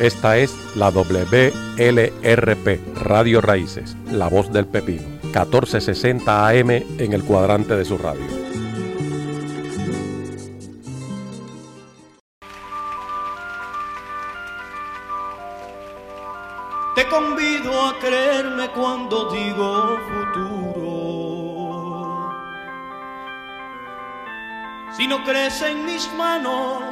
Esta es la WLRP, Radio Raíces, la voz del pepino, 1460 AM en el cuadrante de su radio. Te convido a creerme cuando digo futuro. Si no crees en mis manos,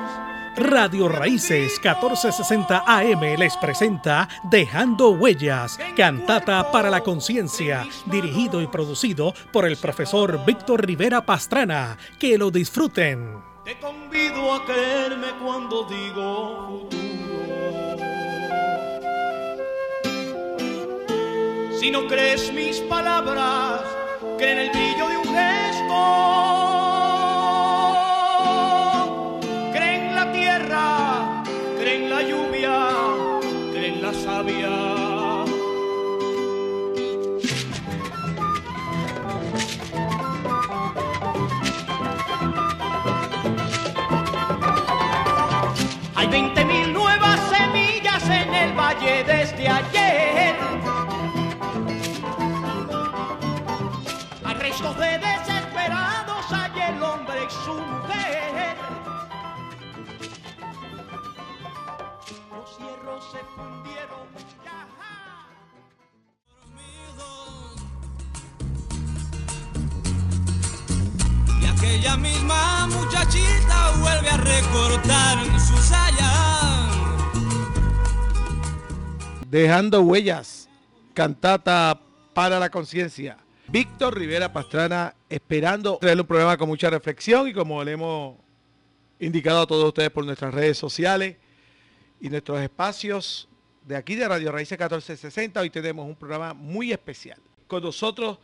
Radio Raíces 1460 AM les presenta Dejando Huellas, cantata para la conciencia, dirigido y producido por el profesor Víctor Rivera Pastrana. Que lo disfruten. Te convido a creerme cuando digo futuro. Si no crees mis palabras, cree en el brillo de un gesto. Hay 20 mil nuevas semillas en el valle desde ayer. Hay restos de desesperados, hay el hombre y su mujer. Los hierros se fundieron. Y aquella misma muchachita vuelve a recortar su saya. Dejando huellas, cantata para la conciencia. Víctor Rivera Pastrana esperando traerle un programa con mucha reflexión y como le hemos indicado a todos ustedes por nuestras redes sociales y nuestros espacios de aquí de Radio Raíces 1460, hoy tenemos un programa muy especial. Con nosotros,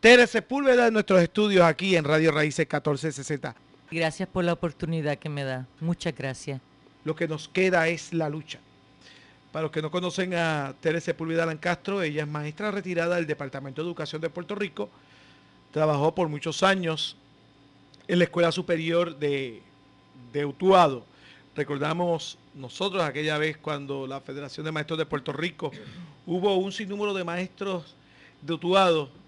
Tere Sepúlveda en nuestros estudios aquí en Radio Raíces 1460. Gracias por la oportunidad que me da. Muchas gracias. Lo que nos queda es la lucha. Para los que no conocen a Tere Sepúlveda Lancastro, ella es maestra retirada del Departamento de Educación de Puerto Rico. Trabajó por muchos años en la Escuela Superior de, de Utuado. Recordamos nosotros aquella vez cuando la Federación de Maestros de Puerto Rico hubo un sinnúmero de maestros de Utuado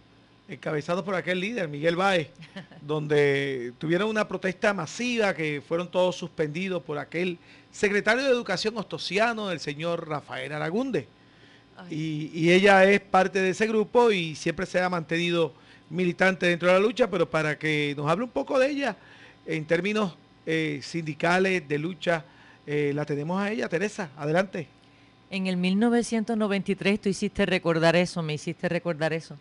encabezados por aquel líder, Miguel Báez, donde tuvieron una protesta masiva que fueron todos suspendidos por aquel secretario de Educación ostosiano, el señor Rafael Aragunde. Y, y ella es parte de ese grupo y siempre se ha mantenido militante dentro de la lucha, pero para que nos hable un poco de ella en términos eh, sindicales, de lucha, eh, la tenemos a ella. Teresa, adelante. En el 1993 tú hiciste recordar eso, me hiciste recordar eso.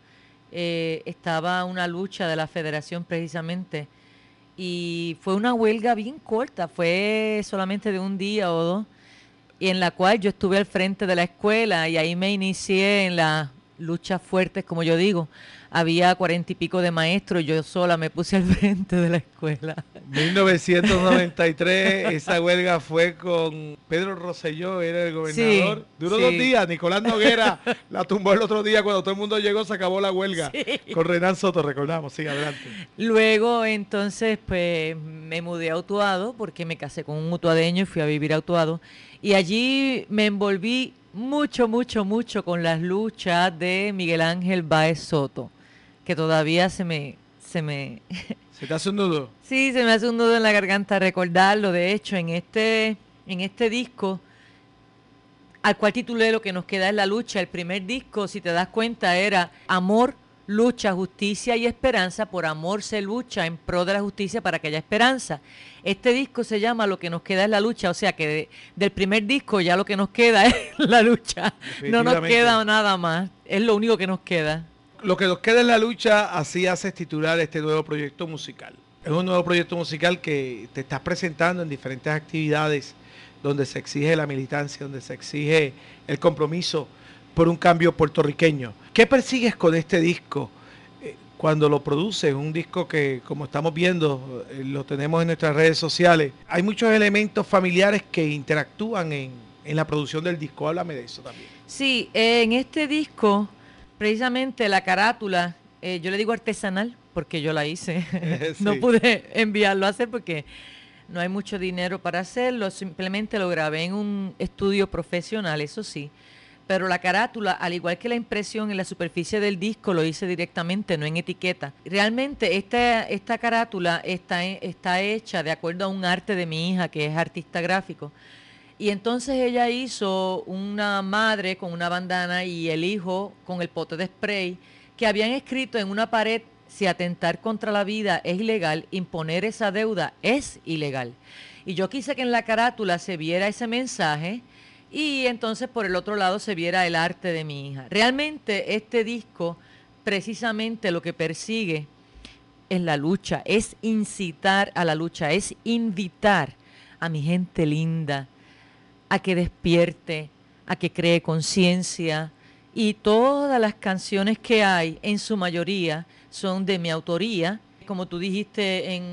Eh, estaba una lucha de la federación precisamente y fue una huelga bien corta, fue solamente de un día o dos, y en la cual yo estuve al frente de la escuela y ahí me inicié en las luchas fuertes, como yo digo. Había cuarenta y pico de maestros, yo sola me puse al frente de la escuela. 1993, esa huelga fue con Pedro Rosselló, era el gobernador. Sí, Duró sí. dos días, Nicolás Noguera la tumbó el otro día, cuando todo el mundo llegó se acabó la huelga. Con Renan Soto, recordamos, sí, adelante. Luego, entonces, pues me mudé a Utuado porque me casé con un utuadeño y fui a vivir a Utuado. Y allí me envolví mucho, mucho, mucho con las luchas de Miguel Ángel Baez Soto, que todavía se me, se me, ¿Se te hace un nudo? sí, se me hace un nudo en la garganta recordarlo. De hecho, en este, en este disco, al cual titulé Lo que nos queda es la lucha, el primer disco, si te das cuenta, era Amor, lucha, justicia y esperanza. Por amor se lucha en pro de la justicia para que haya esperanza. Este disco se llama Lo que nos queda es la lucha, o sea que de- del primer disco ya lo que nos queda es la lucha. No nos queda nada más, es lo único que nos queda. Lo que nos queda en la lucha, así haces titular este nuevo proyecto musical. Es un nuevo proyecto musical que te estás presentando en diferentes actividades donde se exige la militancia, donde se exige el compromiso por un cambio puertorriqueño. ¿Qué persigues con este disco eh, cuando lo produces? Un disco que, como estamos viendo, eh, lo tenemos en nuestras redes sociales. Hay muchos elementos familiares que interactúan en, en la producción del disco. Háblame de eso también. Sí, eh, en este disco, precisamente la carátula, eh, yo le digo artesanal porque yo la hice. no pude enviarlo a hacer porque no hay mucho dinero para hacerlo, simplemente lo grabé en un estudio profesional, eso sí. Pero la carátula, al igual que la impresión en la superficie del disco, lo hice directamente, no en etiqueta. Realmente esta, esta carátula está, está hecha de acuerdo a un arte de mi hija, que es artista gráfico. Y entonces ella hizo una madre con una bandana y el hijo con el pote de spray que habían escrito en una pared si atentar contra la vida es ilegal, imponer esa deuda es ilegal. Y yo quise que en la carátula se viera ese mensaje y entonces por el otro lado se viera el arte de mi hija. Realmente este disco precisamente lo que persigue es la lucha, es incitar a la lucha, es invitar a mi gente linda a que despierte, a que cree conciencia y todas las canciones que hay en su mayoría son de mi autoría. Como tú dijiste en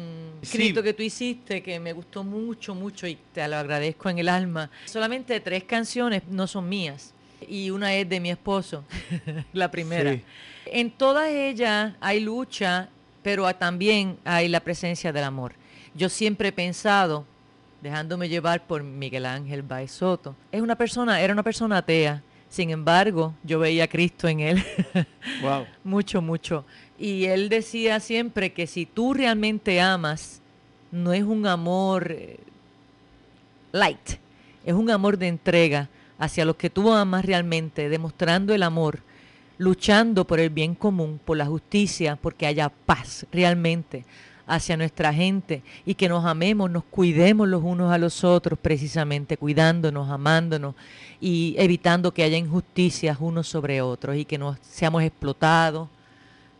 escrito que tú hiciste, que me gustó mucho, mucho y te lo agradezco en el alma. Solamente tres canciones no son mías y una es de mi esposo, la primera. En todas ellas hay lucha, pero también hay la presencia del amor. Yo siempre he pensado, dejándome llevar por Miguel Ángel Baezoto, es una persona, era una persona atea. Sin embargo, yo veía a Cristo en él. wow. mucho, mucho. Y él decía siempre que si tú realmente amas, no es un amor eh, light, es un amor de entrega hacia los que tú amas realmente, demostrando el amor, luchando por el bien común, por la justicia, porque haya paz realmente hacia nuestra gente y que nos amemos, nos cuidemos los unos a los otros, precisamente cuidándonos, amándonos y evitando que haya injusticias unos sobre otros y que no seamos explotados,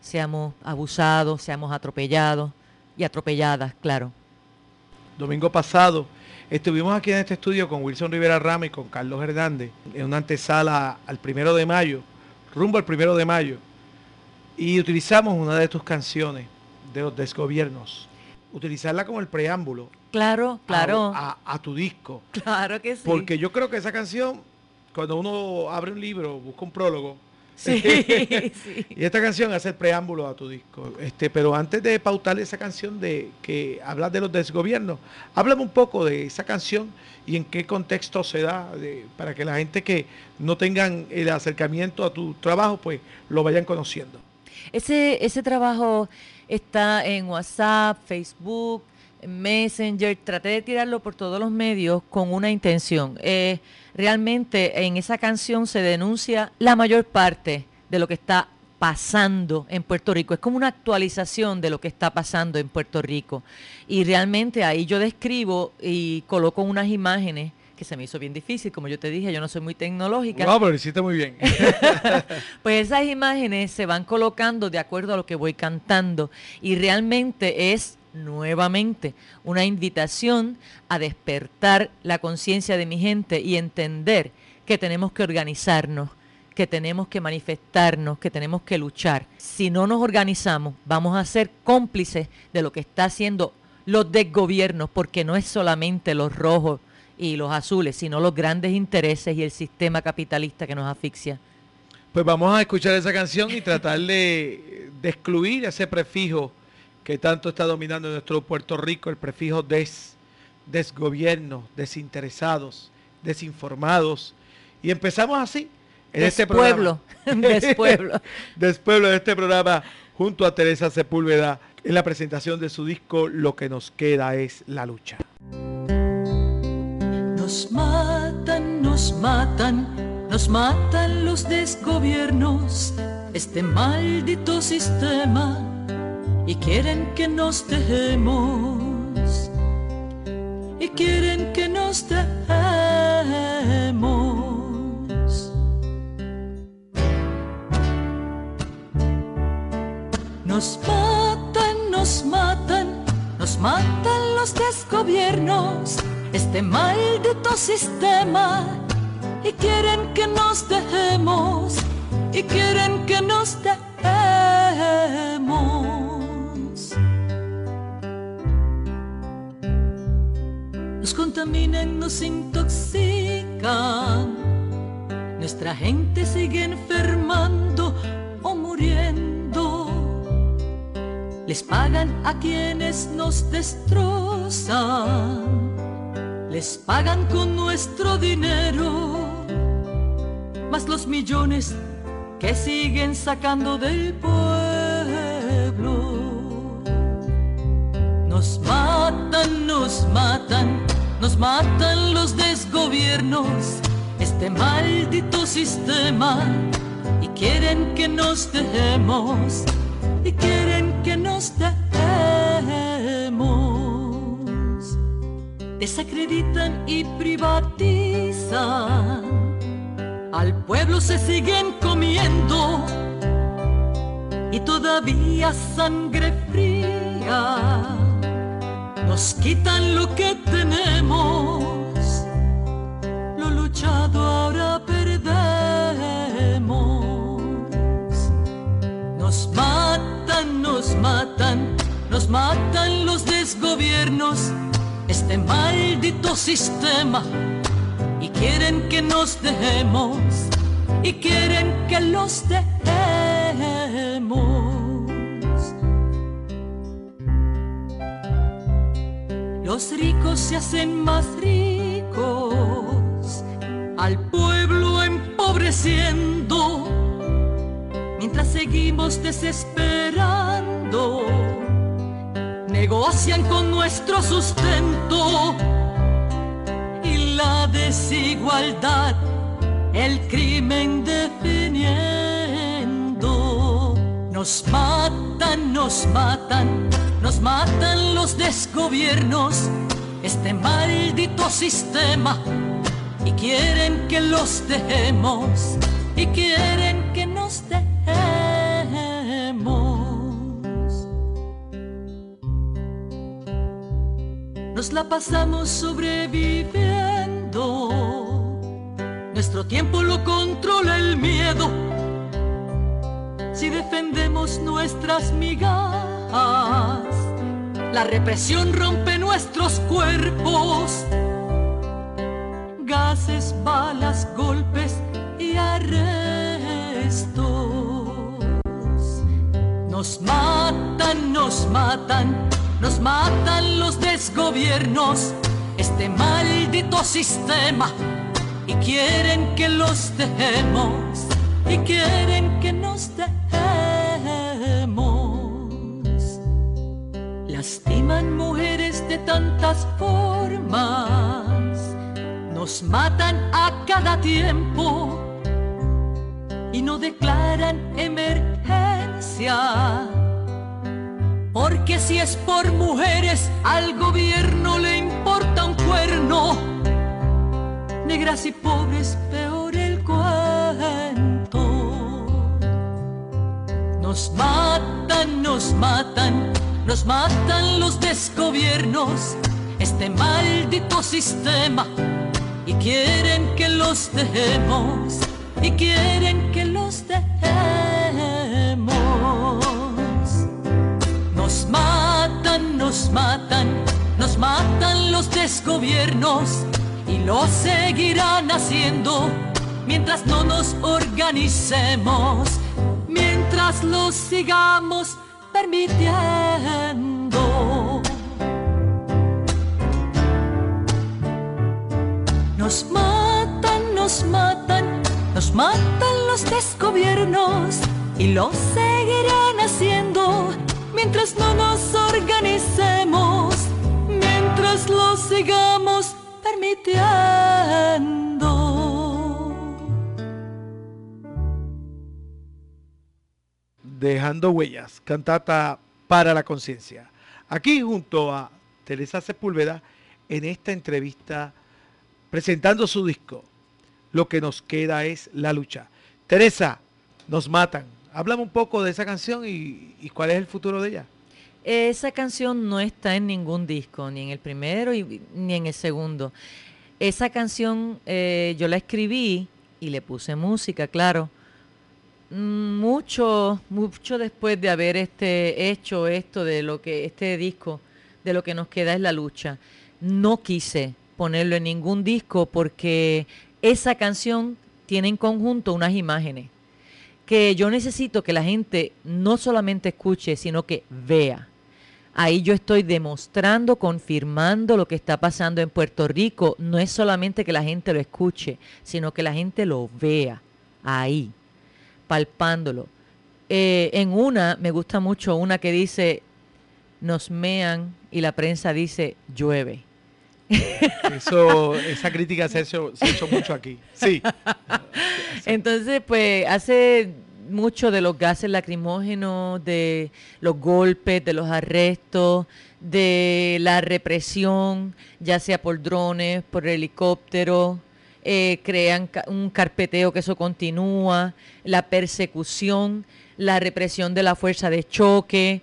seamos abusados, seamos atropellados y atropelladas, claro. Domingo pasado estuvimos aquí en este estudio con Wilson Rivera Rama y con Carlos Hernández en una antesala al primero de mayo, rumbo al primero de mayo, y utilizamos una de tus canciones de los desgobiernos, utilizarla como el preámbulo. Claro, claro. a tu disco. Claro que sí. Porque yo creo que esa canción, cuando uno abre un libro, busca un prólogo, Sí, Y esta canción hace el preámbulo a tu disco. Este, pero antes de pautarle esa canción de que hablas de los desgobiernos, háblame un poco de esa canción y en qué contexto se da para que la gente que no tengan el acercamiento a tu trabajo, pues lo vayan conociendo. Ese, ese trabajo está en WhatsApp, Facebook, Messenger, traté de tirarlo por todos los medios con una intención. Eh, realmente en esa canción se denuncia la mayor parte de lo que está pasando en Puerto Rico. Es como una actualización de lo que está pasando en Puerto Rico. Y realmente ahí yo describo y coloco unas imágenes que se me hizo bien difícil, como yo te dije, yo no soy muy tecnológica. No, pero lo hiciste muy bien. pues esas imágenes se van colocando de acuerdo a lo que voy cantando y realmente es nuevamente una invitación a despertar la conciencia de mi gente y entender que tenemos que organizarnos, que tenemos que manifestarnos, que tenemos que luchar. Si no nos organizamos, vamos a ser cómplices de lo que está haciendo los desgobiernos, porque no es solamente los rojos y los azules, sino los grandes intereses y el sistema capitalista que nos asfixia. Pues vamos a escuchar esa canción y tratar de, de excluir ese prefijo que tanto está dominando nuestro Puerto Rico, el prefijo des, desgobierno, desinteresados, desinformados. Y empezamos así en este programa. Despueblo. Despueblo de este programa junto a Teresa Sepúlveda en la presentación de su disco Lo que nos queda es la lucha. Nos matan, nos matan, nos matan los desgobiernos, este maldito sistema y quieren que nos dejemos y quieren que nos dejemos. Nos matan, nos matan, nos matan los desgobiernos, este maldito sistema y quieren que nos dejemos y quieren que nos dejemos. nos contaminan, nos intoxican. Nuestra gente sigue enfermando o muriendo. les pagan a quienes nos destrozan, les pagan con nuestro dinero, más los millones que siguen sacando del pueblo. Nos matan, nos matan, nos matan los desgobiernos, este maldito sistema, y quieren que nos dejemos, y quieren que nos dejemos. Desacreditan y privatizan, al pueblo se siguen comiendo, y todavía sangre fría. Nos quitan lo que tenemos, lo luchado ahora perdemos. Nos matan, nos matan, nos matan los desgobiernos, este maldito sistema, y quieren que nos dejemos, y quieren que los dejemos. Los ricos se hacen más ricos, al pueblo empobreciendo, mientras seguimos desesperando. Negocian con nuestro sustento y la desigualdad, el crimen definiendo. Nos matan, nos matan nos matan los desgobiernos, este maldito sistema, y quieren que los dejemos, y quieren que nos dejemos. Nos la pasamos sobreviviendo, nuestro tiempo lo controla el miedo, si defendemos nuestras migas la represión rompe nuestros cuerpos. Gases, balas, golpes y arrestos. Nos matan, nos matan, nos matan los desgobiernos. Este maldito sistema. Y quieren que los dejemos. Y quieren que nos dejemos lastiman mujeres de tantas formas, nos matan a cada tiempo y no declaran emergencia. Porque si es por mujeres, al gobierno le importa un cuerno. Negras y pobres, peor el cuento. Nos matan, nos matan nos matan los desgobiernos, este maldito sistema, y quieren que los dejemos, y quieren que los dejemos. Nos matan, nos matan los desgobiernos, y lo seguirán haciendo mientras no nos organicemos, mientras los sigamos permitiendo. Nos matan, nos matan, nos matan los desgobiernos y lo seguirán mientras no nos organicemos, mientras lo sigamos permitiendo. Dejando Huellas, cantata para la conciencia. Aquí junto a Teresa Sepúlveda en esta entrevista presentando su disco. Lo que nos queda es la lucha. Teresa, nos matan. Háblame un poco de esa canción y, cuál es el futuro de ella. Esa canción no está en ningún disco, ni en el primero ni en el segundo. Esa canción eh, yo la escribí y le puse música, claro, mucho, mucho después de haber este, hecho esto de lo que, este disco, de lo que nos queda es la lucha. No quise ponerlo en ningún disco porque esa canción tiene en conjunto unas imágenes que yo necesito que la gente no solamente escuche, sino que vea. Ahí yo estoy demostrando, confirmando lo que está pasando en Puerto Rico. No es solamente que la gente lo escuche, sino que la gente lo vea ahí, palpándolo. Eh, en una, me gusta mucho una que dice, nos mean y la prensa dice, llueve. Eso, esa crítica se ha, hecho, se ha hecho mucho aquí. Sí. Entonces, pues hace mucho de los gases lacrimógenos, de los golpes, de los arrestos, de la represión, ya sea por drones, por helicóptero, eh, crean un carpeteo que eso continúa, la persecución, la represión de la fuerza de choque.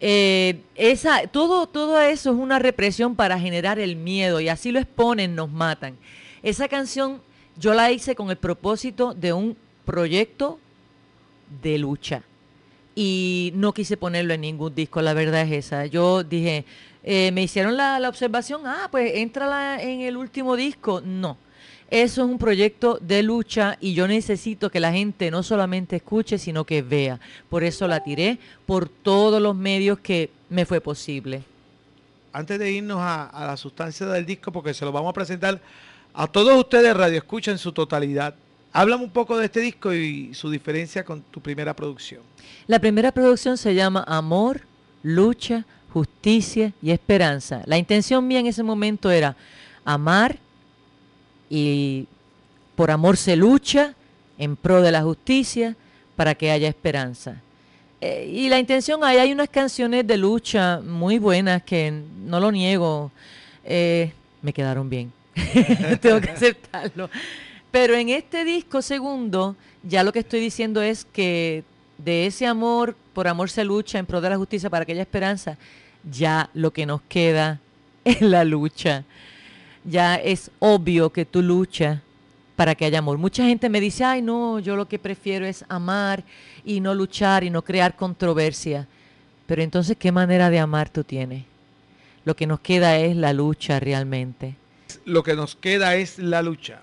Eh, esa, todo, todo eso es una represión para generar el miedo y así lo exponen, nos matan. Esa canción yo la hice con el propósito de un proyecto de lucha y no quise ponerlo en ningún disco, la verdad es esa. Yo dije, eh, me hicieron la, la observación, ah, pues entra en el último disco. No, eso es un proyecto de lucha y yo necesito que la gente no solamente escuche, sino que vea. Por eso la tiré por todos los medios que me fue posible. Antes de irnos a, a la sustancia del disco, porque se lo vamos a presentar a todos ustedes, Radio Escucha en su totalidad. Háblame un poco de este disco y su diferencia con tu primera producción. La primera producción se llama Amor, Lucha, Justicia y Esperanza. La intención mía en ese momento era amar y por amor se lucha en pro de la justicia para que haya esperanza. Eh, y la intención, ahí hay unas canciones de lucha muy buenas que no lo niego, eh, me quedaron bien. Tengo que aceptarlo. Pero en este disco segundo, ya lo que estoy diciendo es que de ese amor, por amor se lucha en pro de la justicia para que haya esperanza, ya lo que nos queda es la lucha. Ya es obvio que tú luchas para que haya amor. Mucha gente me dice, ay no, yo lo que prefiero es amar y no luchar y no crear controversia. Pero entonces, ¿qué manera de amar tú tienes? Lo que nos queda es la lucha realmente. Lo que nos queda es la lucha.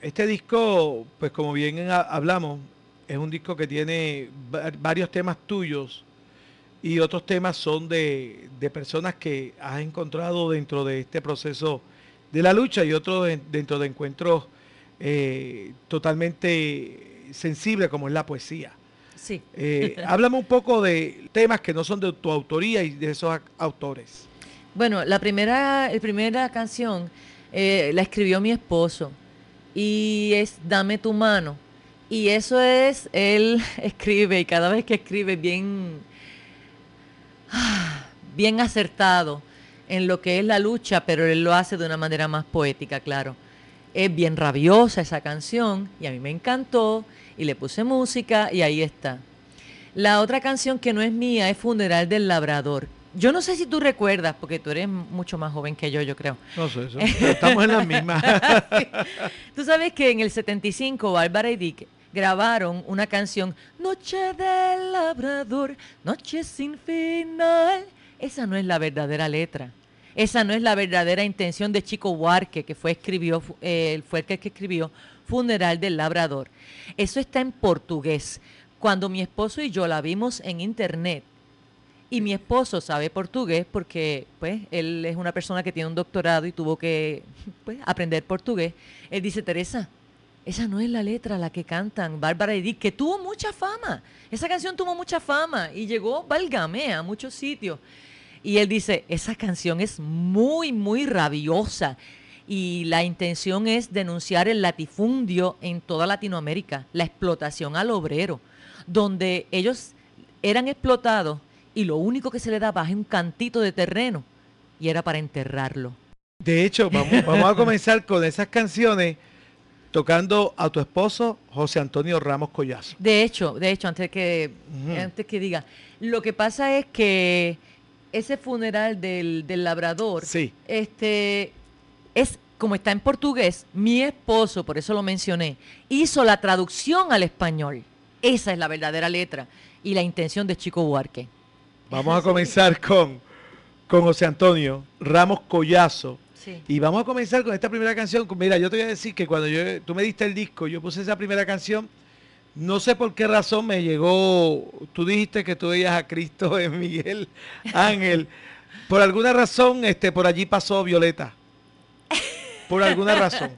Este disco, pues como bien ha- hablamos, es un disco que tiene va- varios temas tuyos y otros temas son de, de personas que has encontrado dentro de este proceso de la lucha y otros de- dentro de encuentros eh, totalmente sensibles como es la poesía. Sí. Eh, háblame un poco de temas que no son de tu autoría y de esos autores. Bueno, la primera, la primera canción eh, la escribió mi esposo y es Dame tu mano. Y eso es, él escribe y cada vez que escribe bien, bien acertado en lo que es la lucha, pero él lo hace de una manera más poética, claro. Es bien rabiosa esa canción y a mí me encantó y le puse música y ahí está. La otra canción que no es mía es Funeral del Labrador. Yo no sé si tú recuerdas, porque tú eres mucho más joven que yo, yo creo. No sé, eso, estamos en las mismas. Tú sabes que en el 75 Bárbara y Dick grabaron una canción, Noche del Labrador, Noche sin final. Esa no es la verdadera letra. Esa no es la verdadera intención de Chico Huarque, que fue, escribió, eh, fue el que escribió Funeral del Labrador. Eso está en portugués. Cuando mi esposo y yo la vimos en internet, y mi esposo sabe portugués porque pues él es una persona que tiene un doctorado y tuvo que pues, aprender portugués. Él dice, Teresa, esa no es la letra la que cantan Bárbara Dick, que tuvo mucha fama. Esa canción tuvo mucha fama y llegó, válgame, a muchos sitios. Y él dice, esa canción es muy, muy rabiosa. Y la intención es denunciar el latifundio en toda Latinoamérica, la explotación al obrero, donde ellos eran explotados y lo único que se le daba es un cantito de terreno y era para enterrarlo. De hecho, vamos a comenzar con esas canciones tocando a tu esposo José Antonio Ramos Collazo. De hecho, de hecho, antes que, antes que diga, lo que pasa es que ese funeral del, del labrador, Sí. este, es como está en portugués, mi esposo, por eso lo mencioné, hizo la traducción al español. Esa es la verdadera letra y la intención de Chico Buarque. Vamos a comenzar con, con José Antonio Ramos Collazo. Y vamos a comenzar con esta primera canción. Mira, yo te voy a decir que cuando yo, tú me diste el disco, yo puse esa primera canción No sé por qué razón me llegó, tú dijiste que tú veías a Cristo en Miguel Ángel. Por alguna razón, este, por allí pasó Violeta. Por alguna razón.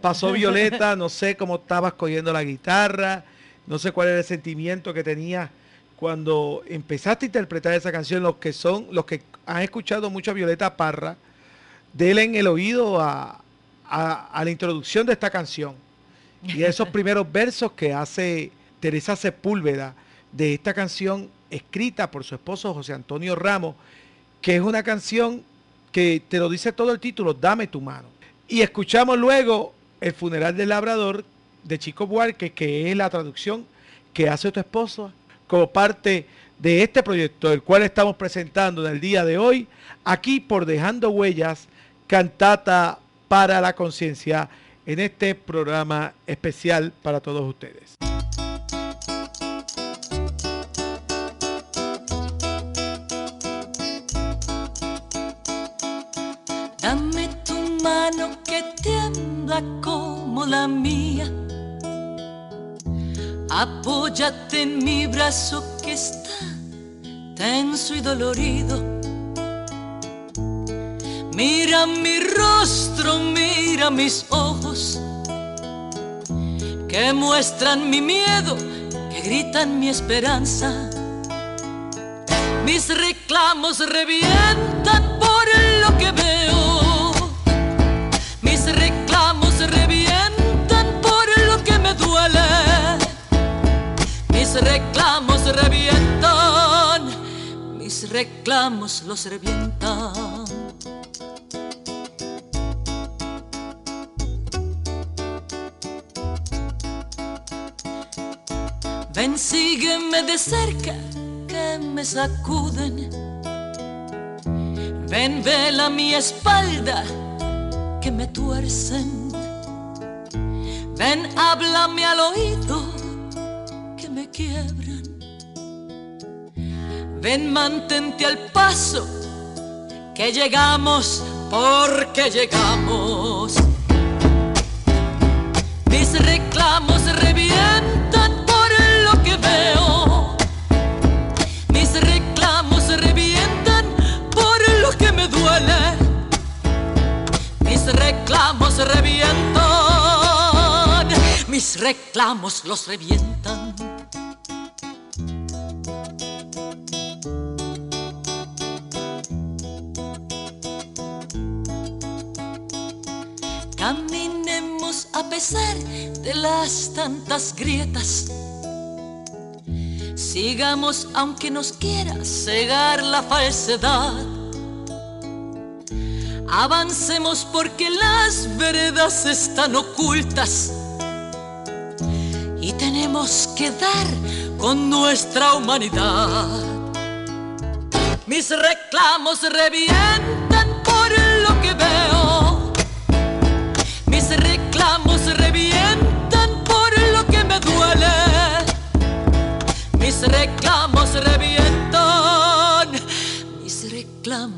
Pasó Violeta, no sé cómo estabas cogiendo la guitarra, no sé cuál era el sentimiento que tenías cuando empezaste a interpretar esa canción. Los que son, los que han escuchado mucho a Violeta Parra, denle en el oído a, a la introducción de esta canción y esos primeros versos que hace Teresa Sepúlveda de esta canción escrita por su esposo José Antonio Ramos, que es una canción que te lo dice todo el título, Dame tu mano. Y escuchamos luego El funeral del labrador de Chico Buarque, que es la traducción que hace tu esposo como parte de este proyecto, el cual estamos presentando en el día de hoy, aquí por Dejando Huellas, cantata para la conciencia en este programa especial para todos ustedes. Dame tu mano que tiembla como la mía. Apóyate en mi brazo que está tenso y dolorido. Mira mi rostro, mira mis ojos, que muestran mi miedo, que gritan mi esperanza. Mis reclamos revientan por lo que veo. Mis reclamos revientan por lo que me duele. Mis reclamos revientan. Mis reclamos los revientan. Ven, sígueme de cerca, que me sacuden. Ven, vela mi espalda, que me tuercen. Ven, háblame al oído, que me quiebran. Ven, mantente al paso, que llegamos porque llegamos. Mis reclamos revientan reclamos. Mis reclamos los revientan. Caminemos a pesar de las tantas grietas. Sigamos aunque nos quiera cegar la falsedad. Avancemos porque las veredas están ocultas. Y tenemos que dar con nuestra humanidad. Mis reclamos revientan por lo que veo. Mis reclamos revientan por lo que me duele. Mis reclamos revientan.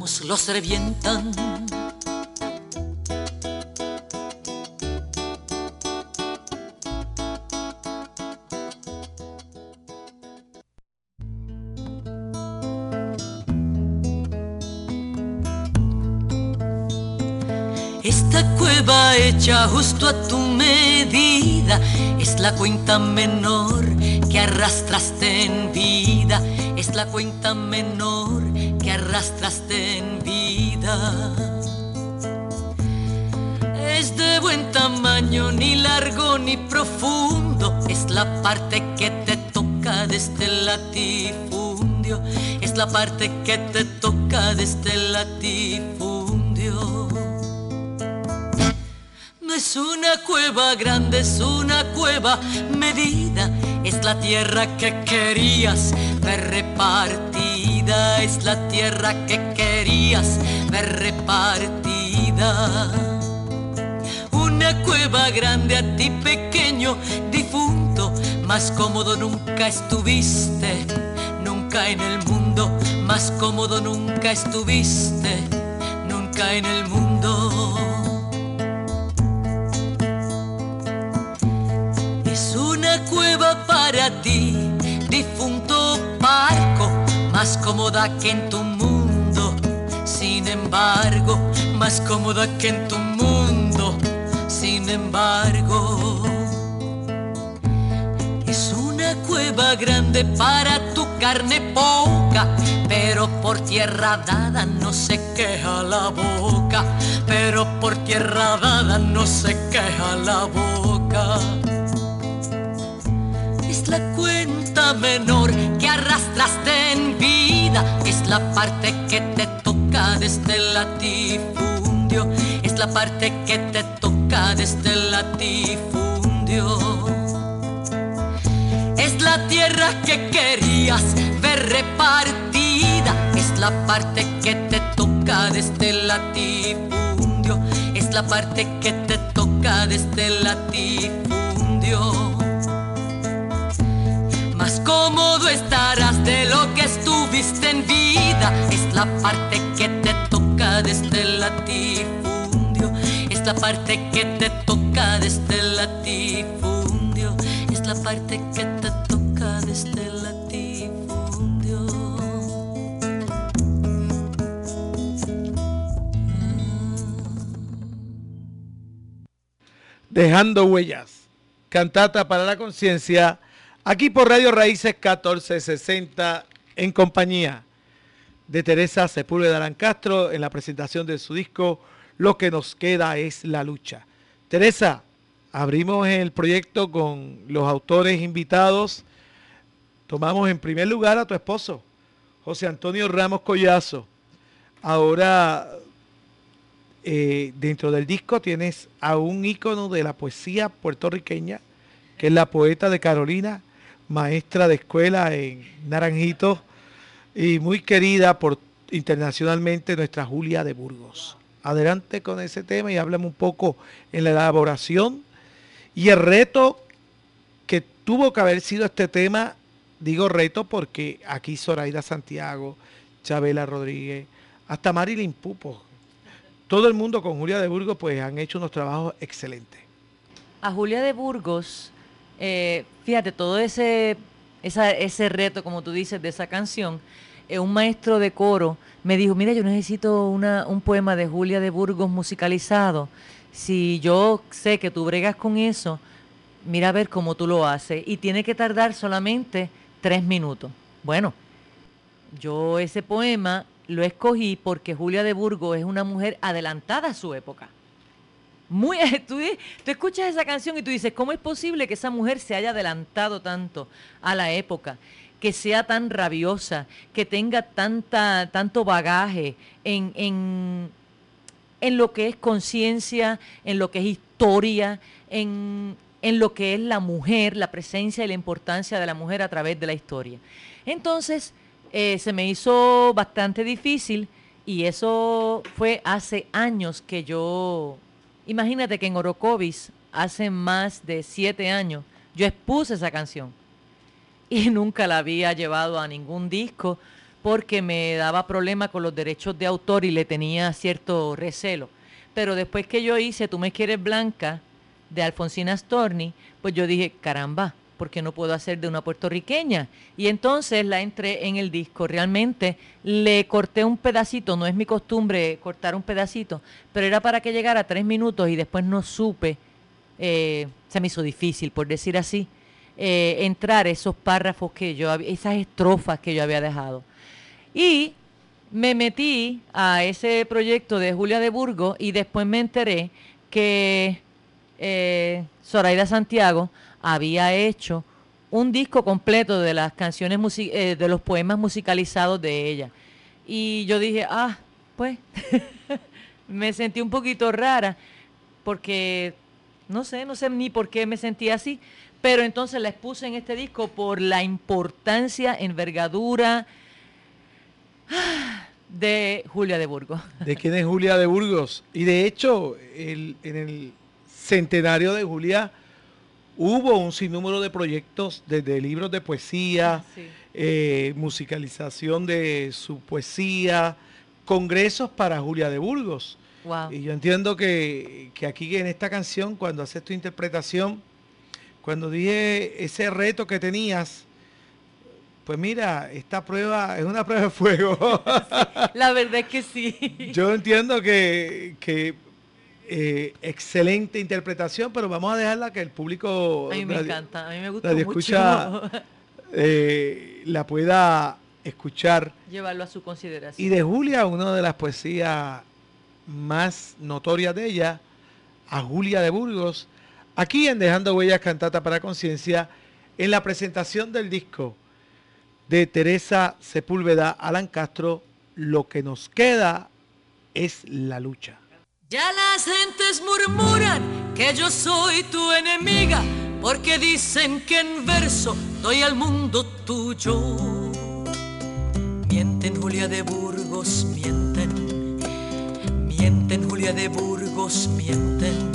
Los revientan. Esta cueva hecha justo a tu medida es la cuenta menor que arrastraste en vida. Es la cuenta menor arrastraste en vida. Es de buen tamaño, ni largo ni profundo. Es la parte que te toca de este latifundio. Es la parte que te toca de este latifundio. No es una cueva grande, es una cueva medida. Es la tierra que querías ver Es la tierra que querías ver repartida. Una cueva grande a ti pequeño, difunto, más cómodo nunca estuviste, nunca en el mundo, más cómodo nunca estuviste, nunca en el mundo. Es una cueva para cómoda que en tu mundo. Sin embargo, más cómoda que en tu mundo. Sin embargo, es una cueva grande para tu carne poca, pero por tierra dada no se queja la boca, pero por tierra dada no se queja la boca es la cuenta menor arrastraste en vida, es la parte que te toca desde el latifundio, es la parte que te toca desde el latifundio. Es la tierra que querías ver repartida, es la parte que te toca desde el latifundio, es la parte que te toca desde el latifundio. Más cómodo estarás de lo que estuviste en vida. Es la parte que te toca desde el latifundio. Es la parte que te toca desde el latifundio. Es la parte que te toca desde el latifundio. Dejando huellas. Cantata para la conciencia. Aquí por Radio Raíces 1460 en compañía de Teresa Sepúlveda Arancastro en la presentación de su disco Lo que nos queda es la lucha. Teresa, abrimos el proyecto con los autores invitados. Tomamos en primer lugar a tu esposo, José Antonio Ramos Collazo. Ahora, eh, dentro del disco tienes a un ícono de la poesía puertorriqueña, que es la poeta de Carolina, maestra de escuela en Naranjito y muy querida por internacionalmente nuestra Julia de Burgos. Adelante con ese tema y háblame un poco en la elaboración y el reto que tuvo que haber sido este tema, digo reto porque aquí Zoraida Santiago, Chabela Rodríguez, hasta Marilyn Pupo, todo el mundo con Julia de Burgos pues han hecho unos trabajos excelentes. A Julia de Burgos, eh, fíjate, todo ese, ese reto, como tú dices, de esa canción, eh, un maestro de coro me dijo, mira, yo necesito una, un poema de Julia de Burgos musicalizado. Si yo sé que tú bregas con eso, mira a ver cómo tú lo haces. Y tiene que tardar solamente tres minutos. Bueno, yo ese poema lo escogí porque Julia de Burgos es una mujer adelantada a su época. Muy, tú, tú escuchas esa canción y tú dices, ¿cómo es posible que esa mujer se haya adelantado tanto a la época? Que sea tan rabiosa, que tenga tanta, tanto bagaje en, en, en lo que es conciencia, en lo que es historia, en, en lo que es la mujer, la presencia y la importancia de la mujer a través de la historia. Entonces, eh, se me hizo bastante difícil y eso fue hace años que yo, imagínate que en Orocovis, hace más de siete años, yo expuse esa canción y nunca la había llevado a ningún disco porque me daba problema con los derechos de autor y le tenía cierto recelo. Pero después que yo hice Tú me quieres blanca de Alfonsina Storni, pues yo dije, caramba, ¿por qué no puedo hacer de una puertorriqueña? Y entonces la entré en el disco. Realmente le corté un pedacito, no es mi costumbre cortar un pedacito, pero era para que llegara tres minutos y después no supe, eh, se me hizo difícil, por decir así, eh, entrar esos párrafos que yo había, esas estrofas que yo había dejado. Y me metí a ese proyecto de Julia de Burgos y después me enteré que eh, Zoraida Santiago había hecho un disco completo de las canciones, eh, de los poemas musicalizados de ella. Y yo dije, ah, pues, me sentí un poquito rara porque no sé, no sé ni por qué me sentí así, pero entonces la expuse en este disco por la importancia, envergadura de Julia de Burgos. de quién es Julia de Burgos. Y de hecho, el- en el centenario de Julia hubo un sinnúmero de proyectos, desde libros de poesía, Sí. eh, musicalización de su poesía, congresos para Julia de Burgos. Wow. Y yo entiendo que, que aquí en esta canción, cuando haces tu interpretación, cuando dije ese reto que tenías, Pues mira, esta prueba es una prueba de fuego. La verdad es que sí. Yo entiendo que, que eh, excelente interpretación, pero vamos a dejarla que el público A mí me radio- encanta, a mí me gusta radio mucho escucha eh, la pueda escuchar. llevarlo a su consideración. Y de Julia, una de las poesías más notorias de ella, a Julia de Burgos, aquí en Dejando Huellas Cantata para Conciencia, en la presentación del disco de Teresa Sepúlveda, Alan Castro, lo que nos queda es la lucha. Ya las gentes murmuran que yo soy tu enemiga, porque dicen que en verso doy al mundo tuyo. Mienten Julia de Burgos, mienten. Mienten Julia de Burgos, mienten.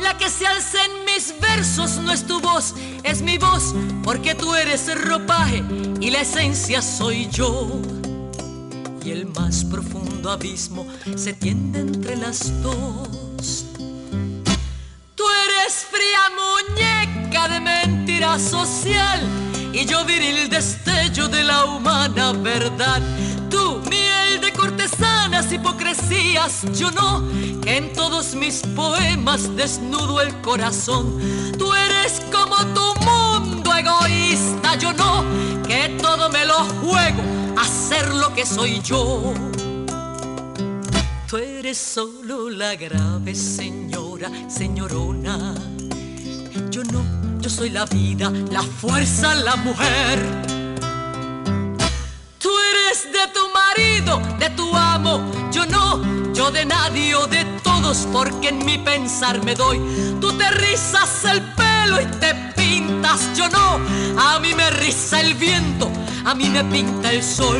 La que se alza en mis versos no es tu voz, es mi voz, porque tú eres el ropaje y la esencia soy yo y el más profundo abismo se tiende entre las dos. Tú eres fría muñeca de mentira social y yo viril destello de la humana verdad. Tú miel de cortesanas, hipocresías, yo no, que en todos mis poemas desnudo el corazón. Tú eres como tu mundo egoísta, yo no, que todo me lo juego a ser lo que soy yo. Tú eres solo la grave señora, señorona. Yo no, yo soy la vida, la fuerza, la mujer. Tú eres de tu marido, de tu amo, yo no, yo de nadie o de todos, porque en mi pensar me doy. Tú te rizas el pelo y te yo no, a mí me riza el viento, a mí me pinta el sol.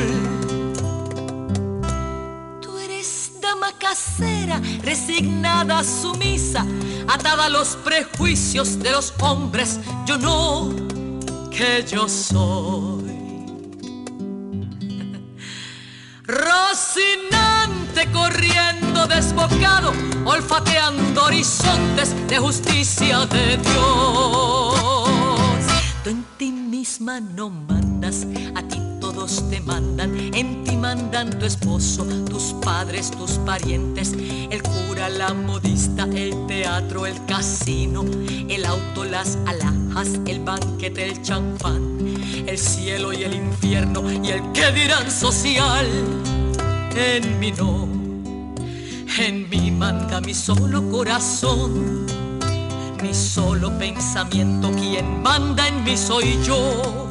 Tú eres dama casera, resignada, sumisa, atada a los prejuicios de los hombres, yo no, que yo soy. Rocinante corriendo desbocado, olfateando horizontes de justicia de Dios. En ti misma no mandas, a ti todos te mandan, en ti mandan tu esposo, tus padres, tus parientes, el cura, la modista, el teatro, el casino, el auto, las alhajas, el banquete, el champán, el cielo y el infierno y el que dirán social. En mí no, en mí manda mi solo corazón, mi solo pensamiento, quien manda en mí soy yo.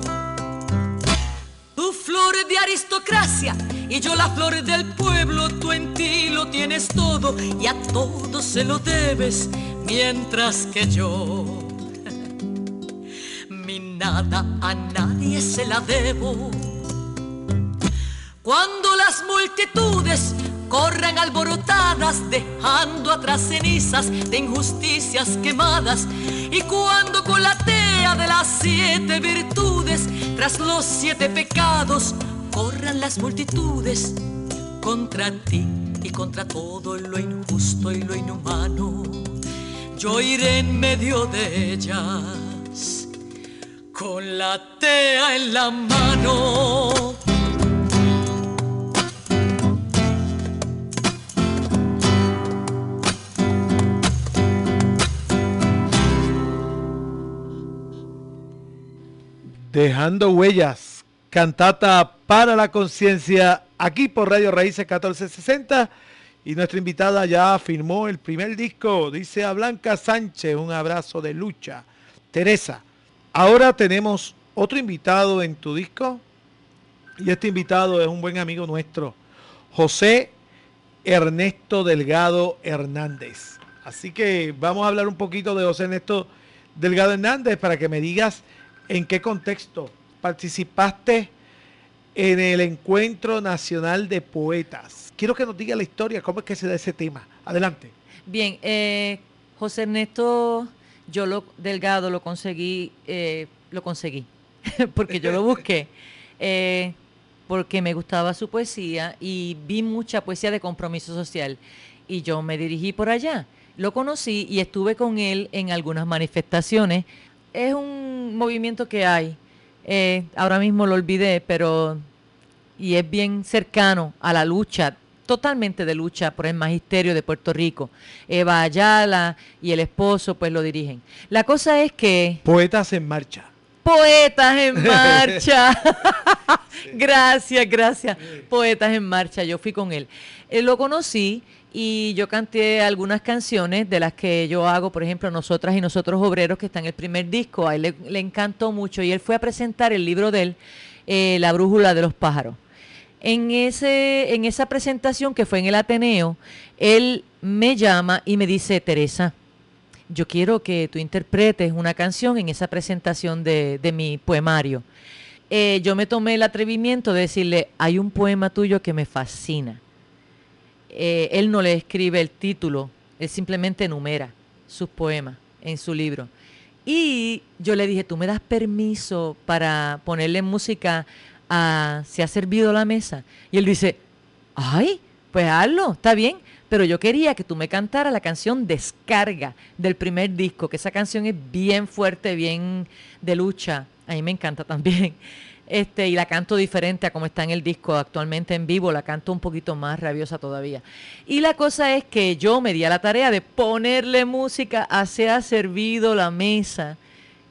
Tu flor de aristocracia y yo la flor del pueblo, tú en ti lo tienes todo y a todos se lo debes, mientras que yo mi nada a nadie se la debo. Cuando las multitudes corran alborotadas, dejando atrás cenizas de injusticias quemadas, y cuando con la tea de las siete virtudes, tras los siete pecados, corran las multitudes contra ti y contra todo lo injusto y lo inhumano, yo iré en medio de ellas con la tea en la mano. Dejando huellas, cantata para la conciencia, aquí por Radio Raíces 1460. Y nuestra invitada ya firmó el primer disco, dice a Blanca Sánchez, un abrazo de lucha. Teresa, ahora tenemos otro invitado en tu disco. Y este invitado es un buen amigo nuestro, José Ernesto Delgado Hernández. Así que vamos a hablar un poquito de José Ernesto Delgado Hernández para que me digas en qué contexto participaste en el Encuentro Nacional de Poetas. Quiero que nos diga la historia, cómo es que se da ese tema. Adelante. Bien, eh, José Ernesto, yo lo Delgado lo conseguí, eh, lo conseguí, porque yo lo busqué, eh, porque me gustaba su poesía y vi mucha poesía de compromiso social y yo me dirigí por allá. Lo conocí y estuve con él en algunas manifestaciones. Es un movimiento que hay Eh, ahora mismo lo olvidé, pero y es bien cercano a la lucha, totalmente de lucha por el magisterio de Puerto Rico. Eva Ayala y el esposo pues lo dirigen. La cosa es que... Poetas en marcha. Poetas en marcha. gracias, gracias. Poetas en marcha, yo fui con él. Eh, lo conocí y yo canté algunas canciones de las que yo hago, por ejemplo, Nosotras y Nosotros Obreros, que está en el primer disco. A él le, encantó mucho y él fue a presentar el libro de él, eh, La Brújula de los Pájaros. En, ese, en esa presentación que fue en el Ateneo, él me llama y me dice, Teresa, yo quiero que tú interpretes una canción en esa presentación de, mi poemario. Eh, yo me tomé el atrevimiento de decirle, hay un poema tuyo que me fascina. Eh, él no le escribe el título, él simplemente enumera sus poemas en su libro. Y yo le dije, ¿tú me das permiso para ponerle música se ha servido la mesa. Y él dice, ay, pues hazlo, está bien. Pero yo quería que tú me cantaras la canción Descarga del primer disco, que esa canción es bien fuerte, bien de lucha. A mí me encanta también. Este, y la canto diferente a como está en el disco actualmente en vivo, la canto un poquito más rabiosa todavía. Y la cosa es que yo me di a la tarea de ponerle música a Se ha servido la mesa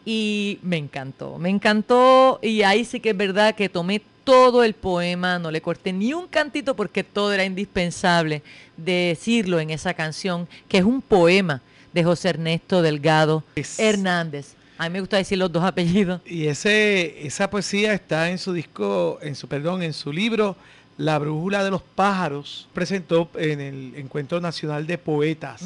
y me encantó, me encantó y ahí sí que es verdad que tomé todo el poema, no le corté ni un cantito porque todo era indispensable decirlo en esa canción, que es un poema de José Ernesto Delgado Hernández. A mí me gusta decir los dos apellidos. Y ese, esa poesía está en su disco, en su, perdón, en su libro La Brújula de los Pájaros. Presentó en el Encuentro Nacional de Poetas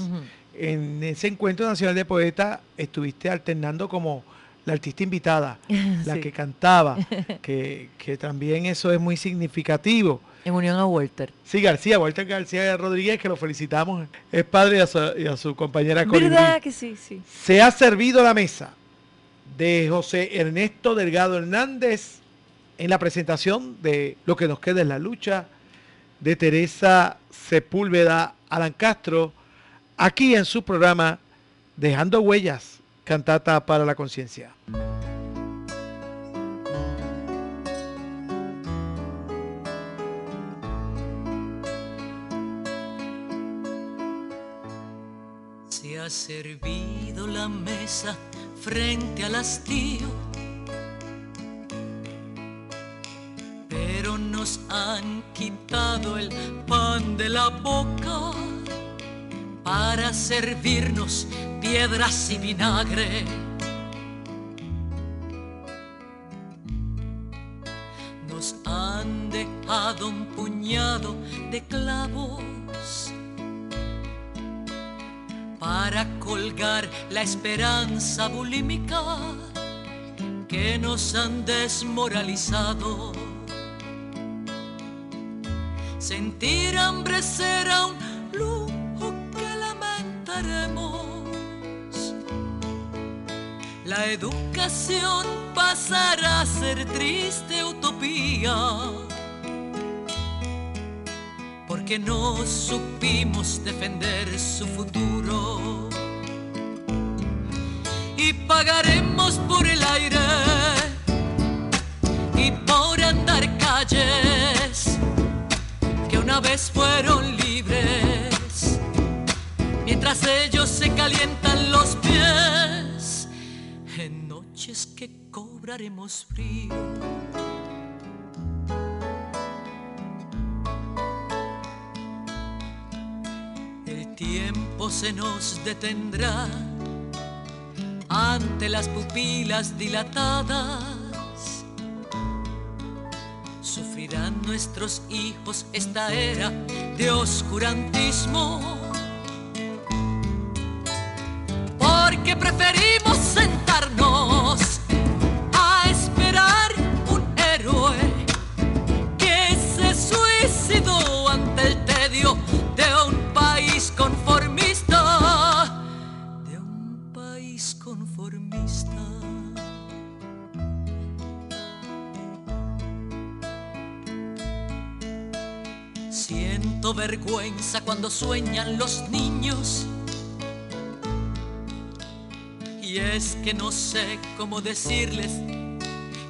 en ese encuentro nacional de poetas estuviste alternando como la artista invitada, la que cantaba, que, también eso es muy significativo. En unión a Walter. Sí, García, Walter García Rodríguez, que lo felicitamos, es padre y a su, y a su compañera ¿Verdad que sí, sí? Se ha servido la mesa de José Ernesto Delgado Hernández en la presentación de Lo que nos queda en la lucha de Teresa Sepúlveda Alan Castro, aquí en su programa Dejando Huellas, cantata para la conciencia. Se ha servido la mesa frente al hastío, pero nos han quitado el pan de la boca para servirnos piedras y vinagre. Nos han dejado un puñado de clavos para colgar la esperanza bulímica que nos han desmoralizado. Sentir hambre será un lujo la educación pasará a ser triste utopía, porque no supimos defender su futuro. Y pagaremos por el aire y por andar calles que una vez fueron libres mientras ellos se calientan los pies en noches que cobraremos frío. Tiempo se nos detendrá ante las pupilas dilatadas. Sufrirán nuestros hijos esta era de oscurantismo porque preferimos sentarnos sueñan los niños. Y es que no sé cómo decirles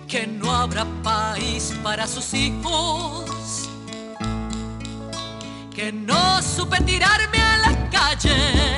que no habrá país para sus hijos, que no supe tirarme a la calle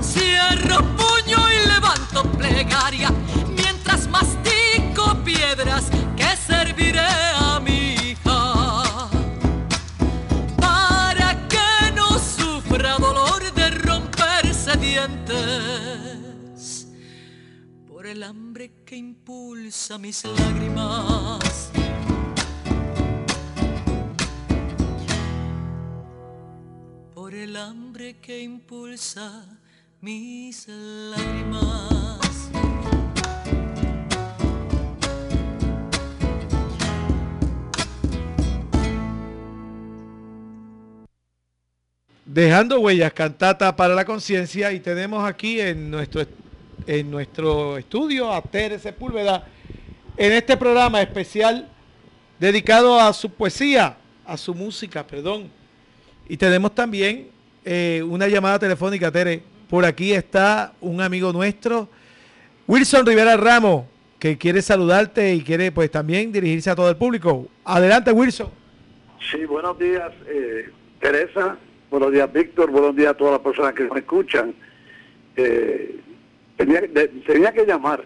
Cierro puño y levanto plegaria mientras mastico piedras que serviré a mi hija para que no sufra dolor de romperse dientes por el hambre que impulsa mis lágrimas. Mis lágrimas. Dejando huellas, cantata para la conciencia y tenemos aquí en nuestro, en nuestro estudio a Tere Sepúlveda en este programa especial dedicado a su poesía, a su música, perdón. Y tenemos también eh, una llamada telefónica, Tere. Por aquí está un amigo nuestro, Wilson Rivera Ramos, que quiere saludarte y quiere pues también dirigirse a todo el público. Adelante, Wilson. Sí, buenos días, eh, Teresa. Buenos días, Víctor. Buenos días a todas las personas que nos escuchan. Eh, tenía, tenía que llamar,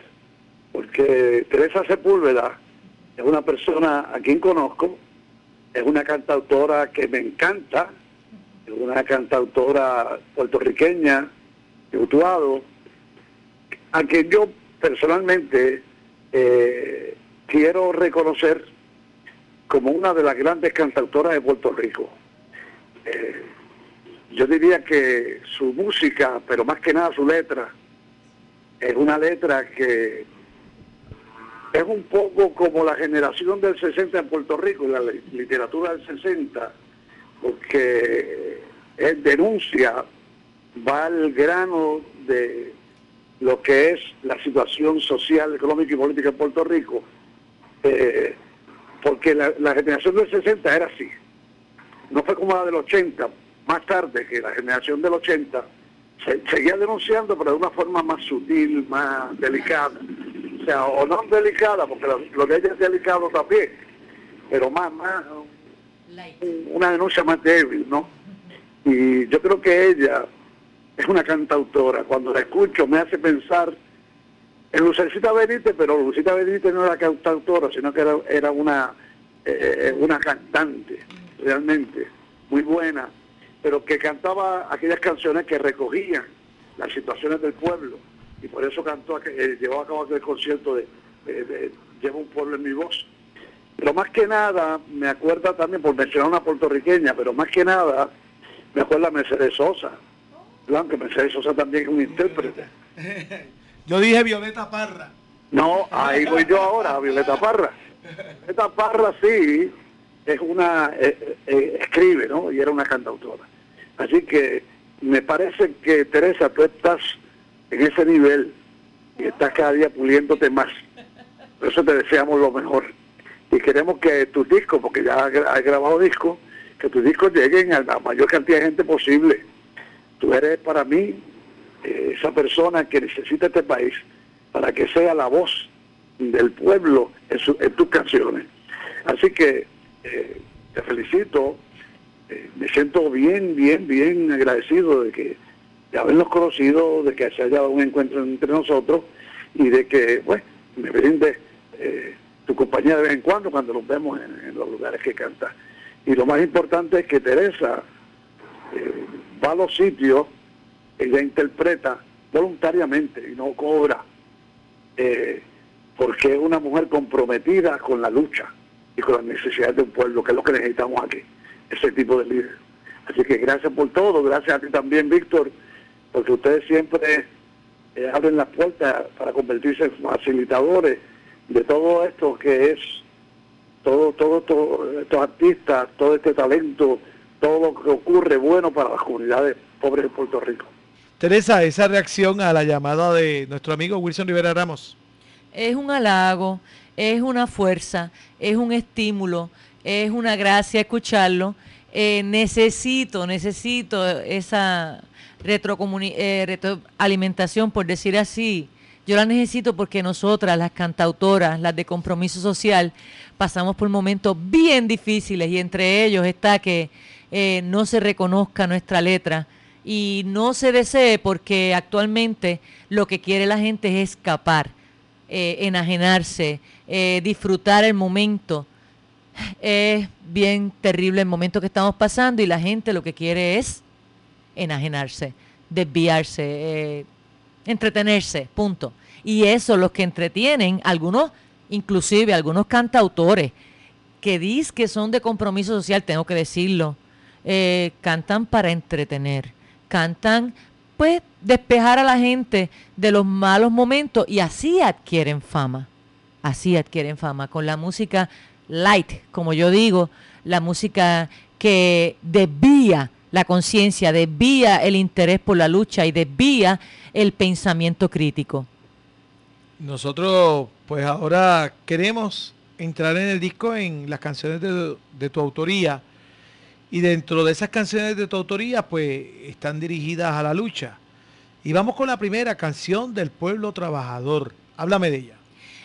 porque Teresa Sepúlveda es una persona a quien conozco, es una cantautora que me encanta, una cantautora puertorriqueña, Utuado, a quien yo personalmente eh, quiero reconocer como una de las grandes cantautoras de Puerto Rico. Eh, yo diría que su música, pero más que nada su letra, es una letra que es un poco como la generación del 60 en Puerto Rico, la li- literatura del 60, porque es denuncia, va al grano de lo que es la situación social, económica y política en Puerto Rico, eh, porque la, la generación del 60 era así, no fue como la del 80, más tarde que la generación del 80, se, seguía denunciando, pero de una forma más sutil, más delicada. O sea, o no delicada, porque lo, lo de ella es delicado también, pero más, más, una denuncia más débil, ¿no? Y yo creo que ella es una cantautora. Cuando la escucho me hace pensar en Lucecita Benítez, pero Lucecita Benítez no era cantautora, sino que era, era una, eh, una cantante, realmente, muy buena, pero que cantaba aquellas canciones que recogían las situaciones del pueblo. Y por eso cantó, eh, llevó a cabo aquel concierto de, de- de Lleva un pueblo en mi voz. Pero más que nada, me acuerda también, por mencionar una puertorriqueña, pero más que nada, me acuerda a Mercedes Sosa. Que Mercedes Sosa también es un intérprete. Yo dije Violeta Parra. No, ahí voy yo ahora, Violeta Parra. Violeta Parra sí es una, eh, eh, escribe, ¿no? Y era una cantautora. Así que me parece que Teresa, tú estás en ese nivel y estás cada día puliéndote más. Por eso te deseamos lo mejor. Y queremos que tus discos, porque ya has grabado discos, que tus discos lleguen a la mayor cantidad de gente posible. Tú eres para mí eh, esa persona que necesita este país para que sea la voz del pueblo en, su- en tus canciones. Así que eh, te felicito, eh, me siento bien, bien, bien agradecido de que de habernos conocido, de que se haya dado un encuentro entre nosotros y de que, bueno, me brinde tu compañía de vez en cuando cuando nos vemos en, en los lugares que cantas. Y lo más importante es que Teresa eh, va a los sitios, ella interpreta voluntariamente y no cobra, eh, porque es una mujer comprometida con la lucha y con las necesidades de un pueblo, que es lo que necesitamos aquí, ese tipo de líder. Así que gracias por todo, gracias a ti también, Víctor, porque ustedes siempre eh, abren las puertas para convertirse en facilitadores de todo esto que es todo, todo, todo estos artistas, todo este talento, todo lo que ocurre bueno para las comunidades pobres de Puerto Rico. Teresa, esa reacción a la llamada de nuestro amigo Wilson Rivera Ramos. Es un halago, es una fuerza, es un estímulo, es una gracia escucharlo. Eh, necesito, necesito esa eh, retroalimentación, por decir así. Yo la necesito porque nosotras, las cantautoras, las de compromiso social, pasamos por momentos bien difíciles y entre ellos está que eh, no se reconozca nuestra letra y no se desee porque actualmente lo que quiere la gente es escapar, eh, enajenarse, eh, disfrutar el momento. Es bien terrible el momento que estamos pasando y la gente lo que quiere es enajenarse, desviarse, entretenerse, punto. Y eso los que entretienen, algunos, inclusive algunos cantautores, que dicen que son de compromiso social, tengo que decirlo, eh, cantan para entretener, cantan pues despejar a la gente de los malos momentos y así adquieren fama, así adquieren fama con la música light, como yo digo, la música que desvía la conciencia, desvía el interés por la lucha y desvía el pensamiento crítico. Nosotros, pues ahora queremos entrar en el disco en las canciones de, de tu autoría. Y dentro de esas canciones de tu autoría, pues están dirigidas a la lucha. Y vamos con la primera canción del pueblo trabajador. Háblame de ella.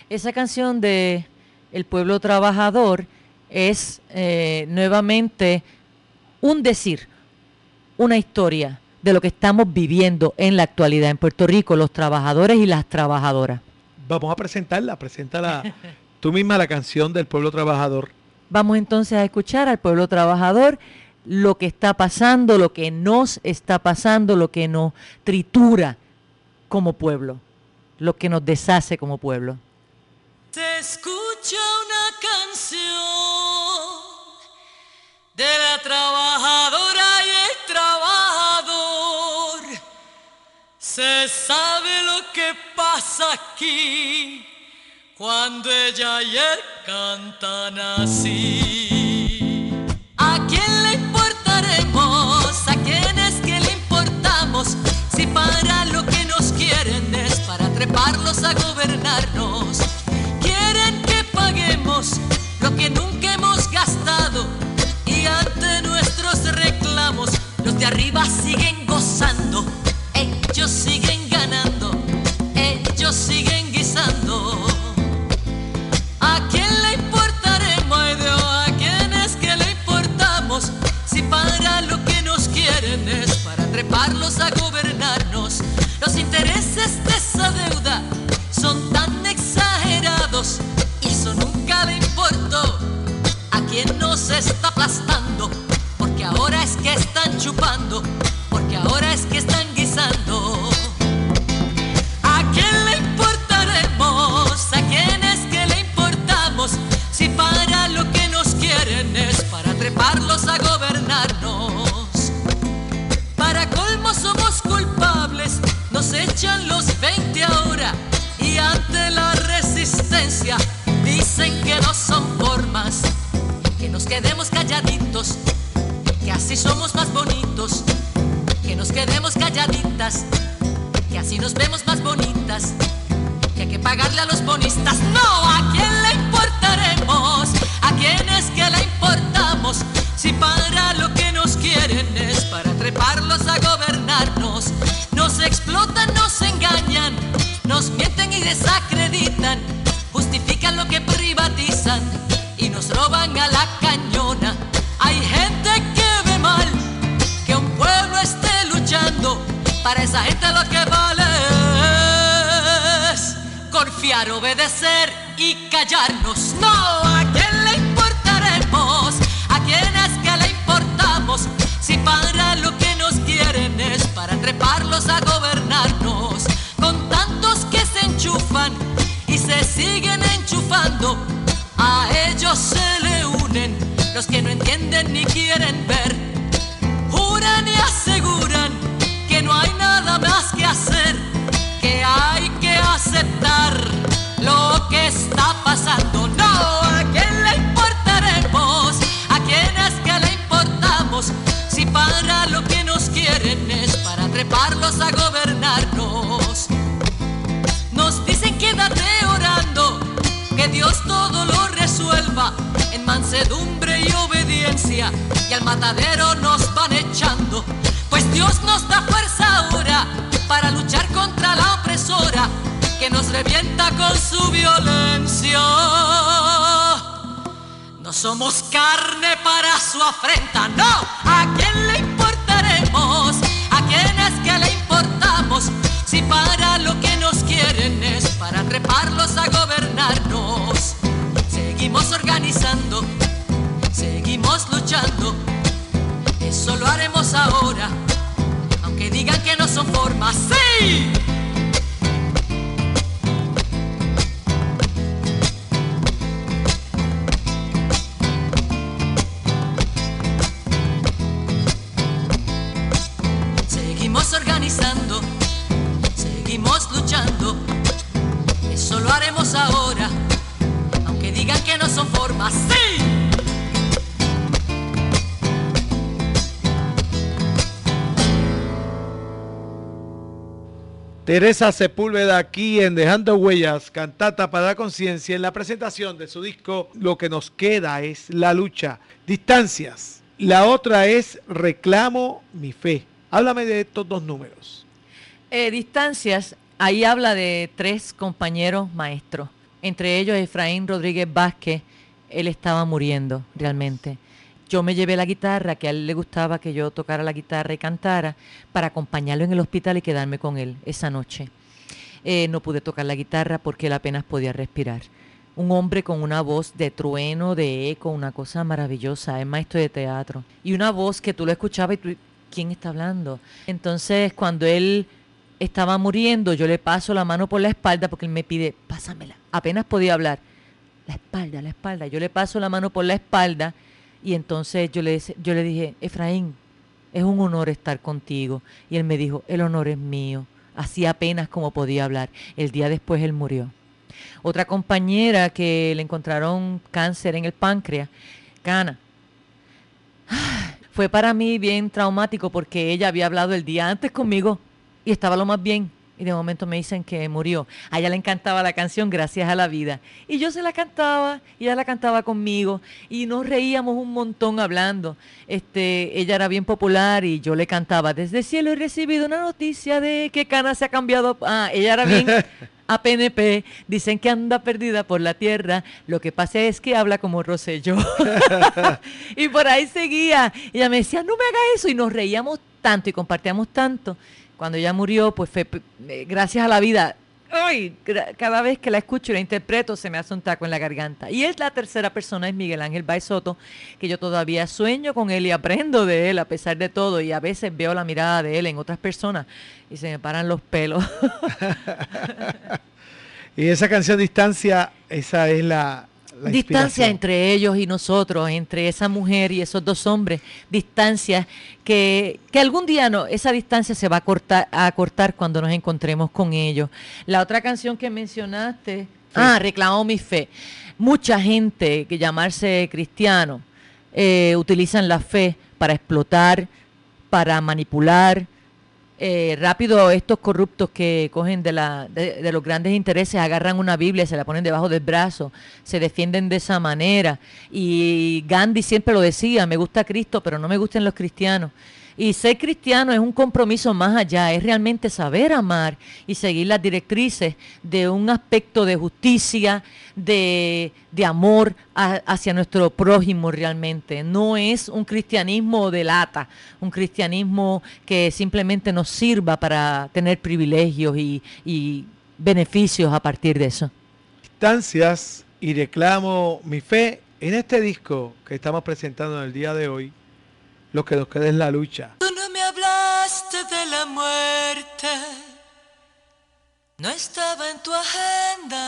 Esa canción de El pueblo trabajador es eh, nuevamente un decir, una historia de lo que estamos viviendo en la actualidad en Puerto Rico, los trabajadores y las trabajadoras. Vamos a presentarla, preséntala tú misma la canción del pueblo trabajador. Vamos entonces a escuchar al pueblo trabajador lo que está pasando, lo que nos está pasando, lo que nos tritura como pueblo, lo que nos deshace como pueblo. Se escucha una cuando ella y él cantan así. ¿A quién le importaremos? ¿A quién es que le importamos? Si para lo que nos quieren es para treparlos a gobernarnos. Quieren que paguemos lo que nunca hemos gastado y ante nuestros reclamos los de arriba siguen gozando. Y al matadero nos van echando. Pues Dios nos da fuerza ahora para luchar contra la opresora que nos revienta con su violencia. No somos carne para su afrenta, no. Aunque digan que no son formas. Teresa Sepúlveda aquí en Dejando Huellas, cantata para la conciencia, en la presentación de su disco Lo que nos queda es la lucha. Distancias. La otra es Reclamo mi fe. Háblame de estos dos números. Eh, distancias, ahí habla de tres compañeros maestros, entre ellos Efraín Rodríguez Vázquez, él estaba muriendo realmente. Yo me llevé la guitarra, que a él le gustaba que yo tocara la guitarra y cantara, para acompañarlo en el hospital y quedarme con él esa noche. Eh, no pude tocar la guitarra porque él apenas podía respirar. Un hombre con una voz de trueno, de eco, una cosa maravillosa, es maestro de teatro. Y una voz que tú lo escuchabas y tú, ¿quién está hablando? Entonces, cuando él estaba muriendo, yo le paso la mano por la espalda porque él me pide, pásamela. Apenas podía hablar. La espalda, la espalda. Yo le paso la mano por la espalda y entonces yo le, dije, Efraín, es un honor estar contigo. Y él me dijo, el honor es mío. Así apenas como podía hablar. El día después él murió. Otra compañera que le encontraron cáncer en el páncreas, Cana. Fue para mí bien traumático porque ella había hablado el día antes conmigo y estaba lo más bien. Y de momento me dicen que murió. A ella le encantaba la canción Gracias a la vida. Y yo se la cantaba, y ella la cantaba conmigo. Y nos reíamos un montón hablando. Este, ella era bien popular y yo le cantaba. Desde el cielo he recibido una noticia de que Cana se ha cambiado. Ah, ella era bien a PNP. Dicen que anda perdida por la tierra. Lo que pasa es que habla como Rosselló. y por ahí seguía. Y ella me decía, no me haga eso. Y nos reíamos tanto y compartíamos tanto cuando ella murió, pues fue eh, gracias a la vida. Ay, cada vez que la escucho y la interpreto se me hace un taco en la garganta. Y es la tercera persona, es Miguel Ángel Baisoto, que yo todavía sueño con él y aprendo de él a pesar de todo. Y a veces veo la mirada de él en otras personas y se me paran los pelos. y esa canción Distancia, esa es la, distancia entre ellos y nosotros, entre esa mujer y esos dos hombres, distancia que, que algún día no, esa distancia se va a cortar, a cortar cuando nos encontremos con ellos. La otra canción que mencionaste, ah, reclamó mi fe. Mucha gente que llamarse cristiano eh, utilizan la fe para explotar, para manipular, eh, rápido estos corruptos que cogen de, la, de, los grandes intereses, agarran una Biblia, se la ponen debajo del brazo, se defienden de esa manera. Y Gandhi siempre lo decía, me gusta Cristo, pero no me gustan los cristianos. Y ser cristiano es un compromiso más allá, es realmente saber amar y seguir las directrices de un aspecto de justicia, de, amor hacia nuestro prójimo realmente. No es un cristianismo de lata, un cristianismo que simplemente nos sirva para tener privilegios y, y beneficios a partir de eso. Instancias y reclamo mi fe en este disco que estamos presentando en el día de hoy lo que nos queda es la lucha. Tú no me hablaste de la muerte, no estaba en tu agenda.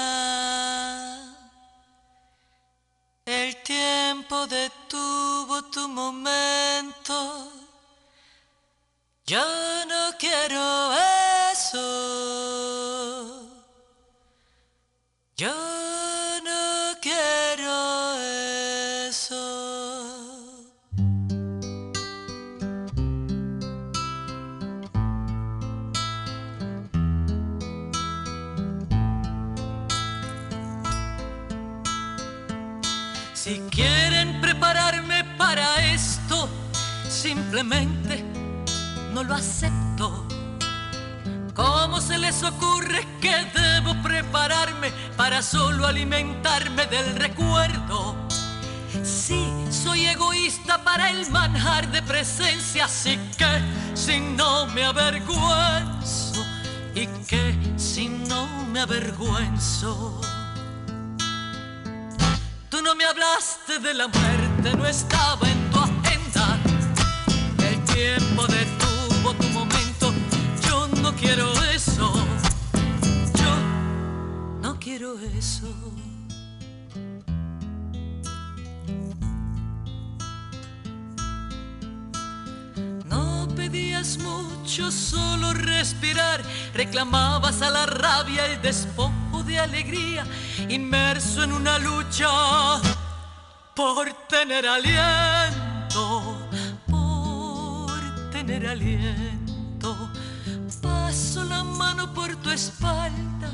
El tiempo detuvo tu momento. Yo no quiero eso. Yo Si quieren prepararme para esto, simplemente no lo acepto. ¿Cómo se les ocurre que debo prepararme para solo alimentarme del recuerdo? Sí, soy egoísta para el manjar de presencia, así que si no me avergüenzo, y que si no me avergüenzo. Hablaste de la muerte, no estaba en tu agenda. El tiempo detuvo tu momento, yo no quiero eso. Yo no quiero eso. No pedías mucho, solo respirar. Reclamabas a la rabia el despojo de alegría, inmerso en una lucha por tener aliento, por tener aliento. Paso la mano por tu espalda,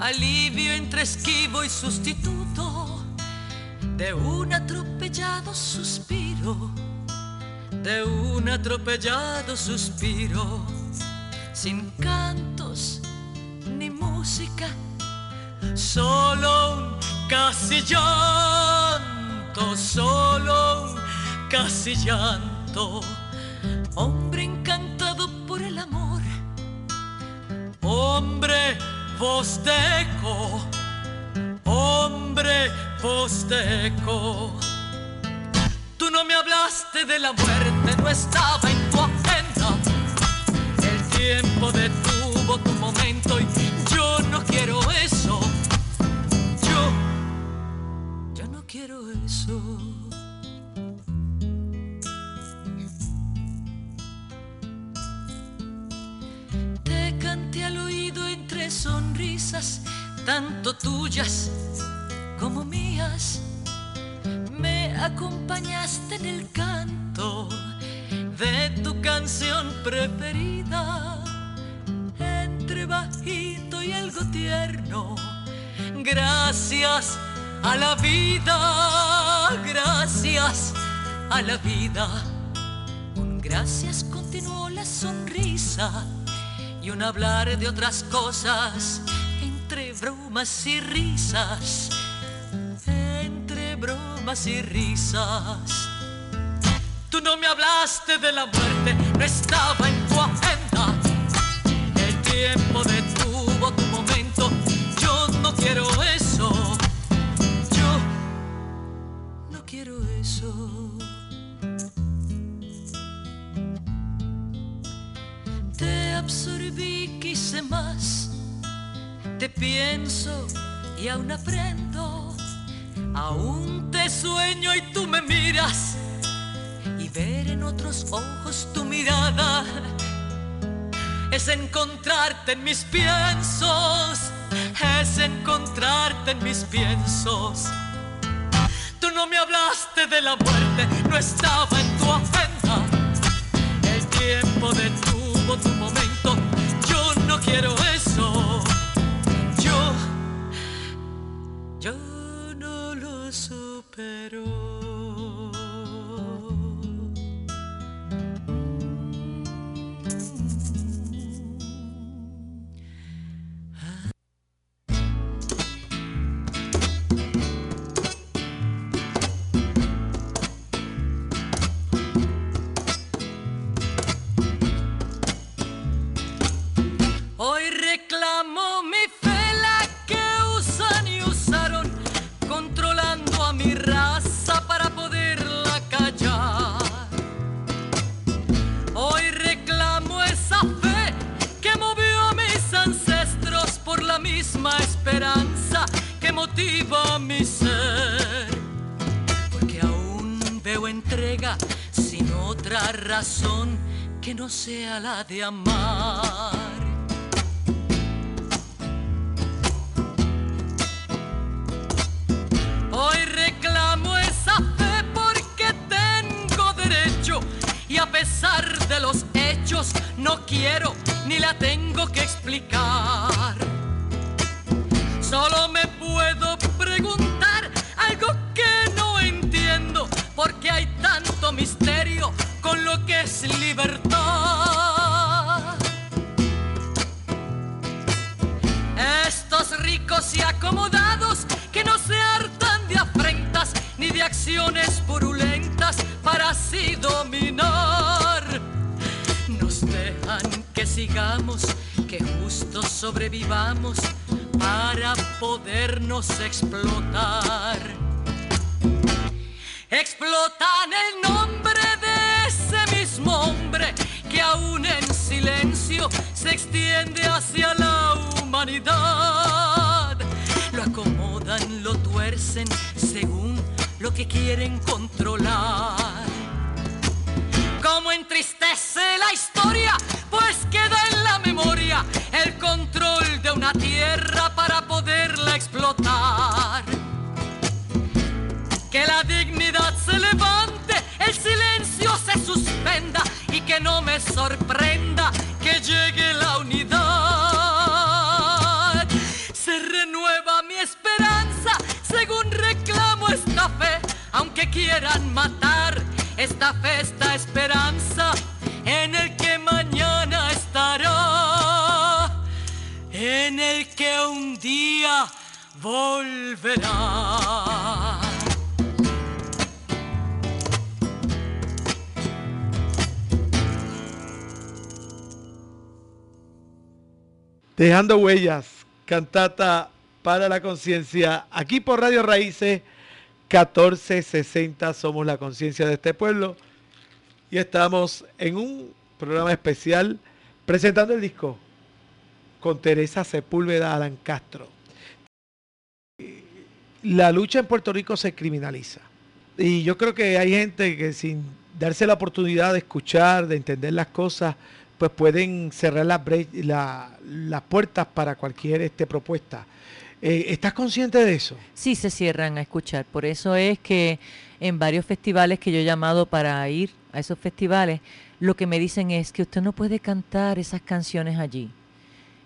alivio entre esquivo y sustituto de un atropellado suspiro de un atropellado suspiro, sin cantos ni música, solo un casi llanto, solo casi llanto. Hombre encantado por el amor, hombre voz de eco, hombre voz de eco. Tú no me hablaste de la muerte, no estaba en tu agenda. El tiempo detuvo tu momento y Te canté al oído entre sonrisas, tanto tuyas como mías. Me acompañaste en el canto de tu canción preferida, entre bajito y algo tierno. Gracias a la vida, gracias a la vida. Un gracias continuó la sonrisa y un hablar de otras cosas entre bromas y risas bromas y risas. Tú no me hablaste de la muerte, no estaba en tu agenda. El tiempo detuvo tu momento, yo no quiero Te absorbí, quise más. Te pienso y aún aprendo. Aún te sueño y tú me miras y ver en otros ojos tu mirada es encontrarte en mis piensos, es encontrarte en mis piensos. De la muerte, no estaba en tu agenda. El tiempo detuvo tu momento, yo no quiero eso. Yo, yo no lo supero. Sea la de amar. Sobrevivamos para podernos explotar. Explotan el nombre de ese mismo hombre que aún en silencio se extiende hacia la humanidad. Lo acomodan, lo tuercen según lo que quieren controlar. Como entristece la historia, pues queda en la memoria el control una tierra para poderla explotar. Que la dignidad se levante, el silencio se suspenda y que no me sorprenda que llegue la unidad. En el que un día volverá. Dejando huellas, cantata para la conciencia, aquí por Radio Raíces 1460 somos la conciencia de este pueblo y estamos en un programa especial presentando el disco con Teresa Sepúlveda Alan Castro. La lucha en Puerto Rico se criminaliza y yo creo que hay gente que sin darse la oportunidad de escuchar, de entender las cosas, pues pueden cerrar las, la, las puertas para cualquier este, propuesta. Eh, ¿Estás consciente de eso? Sí, se cierran a escuchar. Por eso es que en varios festivales que yo he llamado para ir a esos festivales, lo que me dicen es que usted no puede cantar esas canciones allí.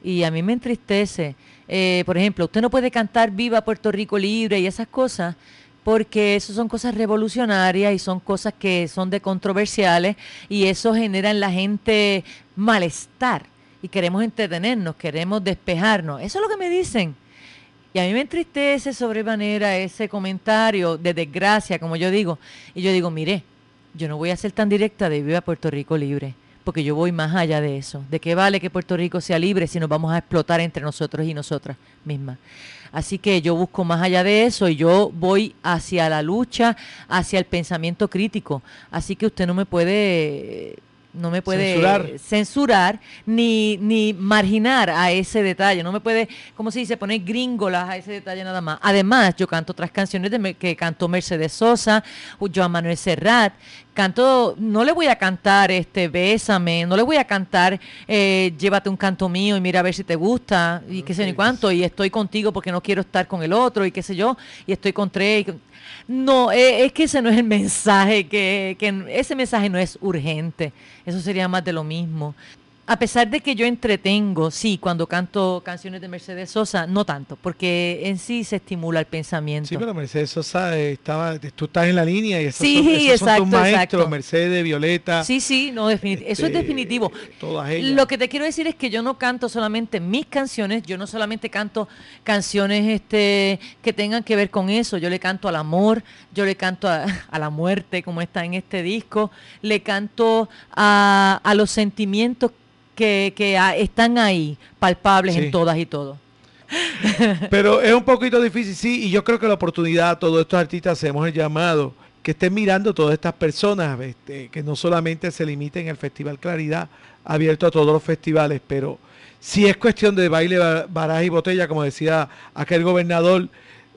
Y a mí me entristece. Eh, por ejemplo, usted no puede cantar Viva Puerto Rico Libre y esas cosas porque eso son cosas revolucionarias y son cosas que son de controversiales y eso genera en la gente malestar y queremos entretenernos, queremos despejarnos. Eso es lo que me dicen. Y a mí me entristece sobremanera ese comentario de desgracia, como yo digo. Y yo digo, mire, yo no voy a ser tan directa de Viva Puerto Rico libre, porque yo voy más allá de eso. ¿De qué vale que Puerto Rico sea libre si nos vamos a explotar entre nosotros y nosotras mismas? Así que yo busco más allá de eso y yo voy hacia la lucha, hacia el pensamiento crítico. Así que usted no me puede no me puede censurar, ni, ni marginar a ese detalle, no me puede, como se dice, poner gringolas a ese detalle nada más. Además, yo canto otras canciones de, que cantó Mercedes Sosa, Joan Manuel Serrat, canto, no le voy a cantar este Bésame, no le voy a cantar eh, Llévate un canto mío y mira a ver si te gusta, y qué sé ni cuánto, y estoy contigo porque no quiero estar con el otro, y qué sé yo, y estoy con tres. No, eh, es que ese no es el mensaje, que, que ese mensaje no es urgente. Eso sería más de lo mismo a pesar de que yo entretengo, sí, cuando canto canciones de Mercedes Sosa, no tanto, porque en sí se estimula el pensamiento. Sí, pero Mercedes Sosa estaba, tú estás en la línea y esos, sí, son, esos exacto, son tus maestros, Mercedes, Violeta. Sí, sí, no, definitivo. eso es este, definitivo. Todas ellas. Lo que te quiero decir es que yo no canto solamente mis canciones, yo no solamente canto canciones este, que tengan que ver con eso, yo le canto al amor, yo le canto a, a la muerte, como está en este disco, le canto a, a los sentimientos que, que están ahí, palpables Sí. en todas y todo. Pero es un poquito difícil, sí, y yo creo que la oportunidad a todos estos artistas hacemos el llamado que estén mirando todas estas personas, este, que no solamente se limiten al Festival Claridad, abierto a todos los festivales, pero si es cuestión de baile, ba- baraja y botella, como decía aquel gobernador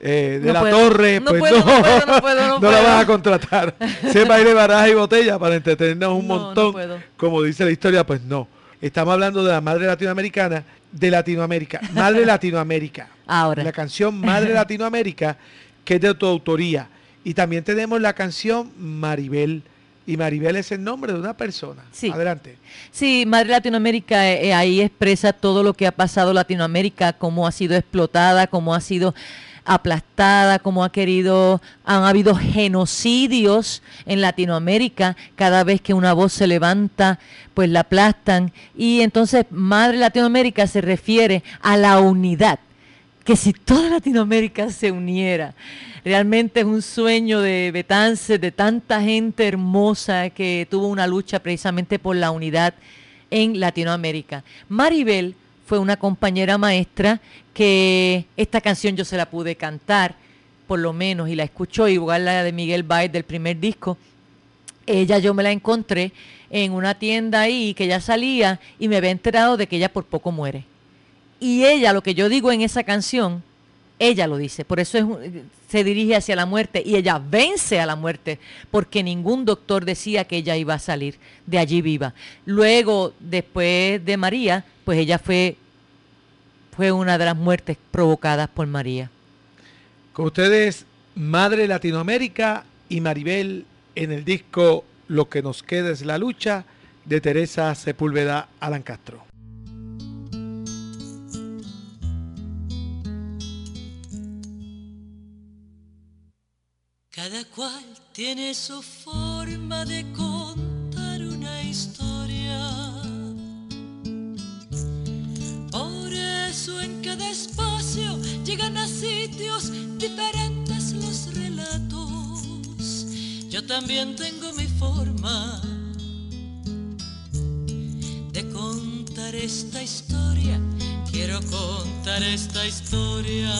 eh, de No la puedo, Torre, no pues puedo, no, no puedo, no puedo, no no la vas a contratar. Si es baile, baraja y botella para entretenernos un montón, como dice la historia, pues no. Estamos hablando de la madre latinoamericana, de Latinoamérica, madre Latinoamérica. Ahora. La canción Madre Latinoamérica, que es de tu autoría. Y también tenemos la canción Maribel. Y Maribel es el nombre de una persona. Sí. Adelante. Sí, Madre Latinoamérica eh, eh, ahí expresa todo lo que ha pasado Latinoamérica, cómo ha sido explotada, cómo ha sido aplastada, como ha querido, han habido genocidios en Latinoamérica, cada vez que una voz se levanta, pues la aplastan. Y entonces Madre Latinoamérica se refiere a la unidad, que si toda Latinoamérica se uniera, realmente es un sueño de Betance, de tanta gente hermosa que tuvo una lucha precisamente por la unidad en Latinoamérica. Maribel fue una compañera maestra que esta canción yo se la pude cantar, por lo menos, y la escuchó, igual la de Miguel Baez del primer disco. Ella yo me la encontré en una tienda ahí que ya salía y me había enterado de que ella por poco muere. Y ella, lo que yo digo en esa canción, ella lo dice, por eso se dirige hacia la muerte y ella vence a la muerte, porque ningún doctor decía que ella iba a salir de allí viva. Luego, después de María, pues ella fue, fue una de las muertes provocadas por María. Con ustedes, Madre Latinoamérica y Maribel en el disco Lo que nos queda es la lucha de Teresa Sepúlveda Alan Castro. Cada cual tiene su forma de contar una historia. Por eso en cada espacio llegan a sitios diferentes los relatos. Yo también tengo mi forma de contar esta historia. Quiero contar esta historia.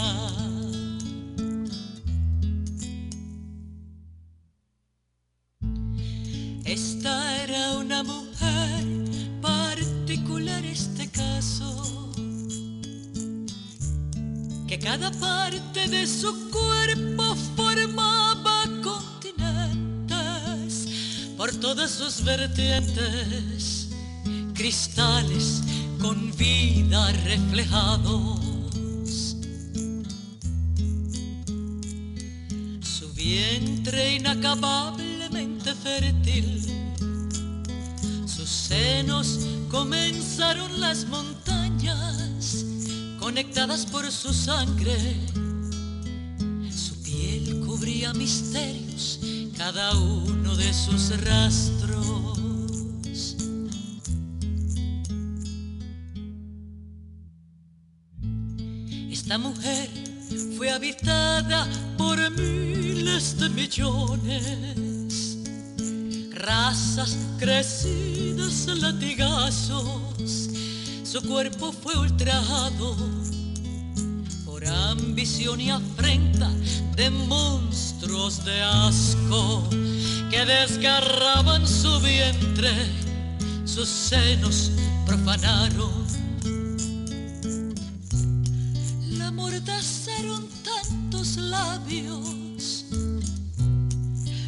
Cada parte de su cuerpo formaba continentes por todas sus vertientes, cristales con vida reflejados. Su vientre inacabablemente fértil, sus senos comenzaron las montañas conectadas por su sangre. Su piel cubría misterios, cada uno de sus rastros. Esta mujer fue habitada por miles de millones, razas crecidas a latigazos. Su cuerpo fue ultrajado por ambición y afrenta de monstruos de asco que desgarraban su vientre, sus senos profanaron. La mordazaron tantos labios,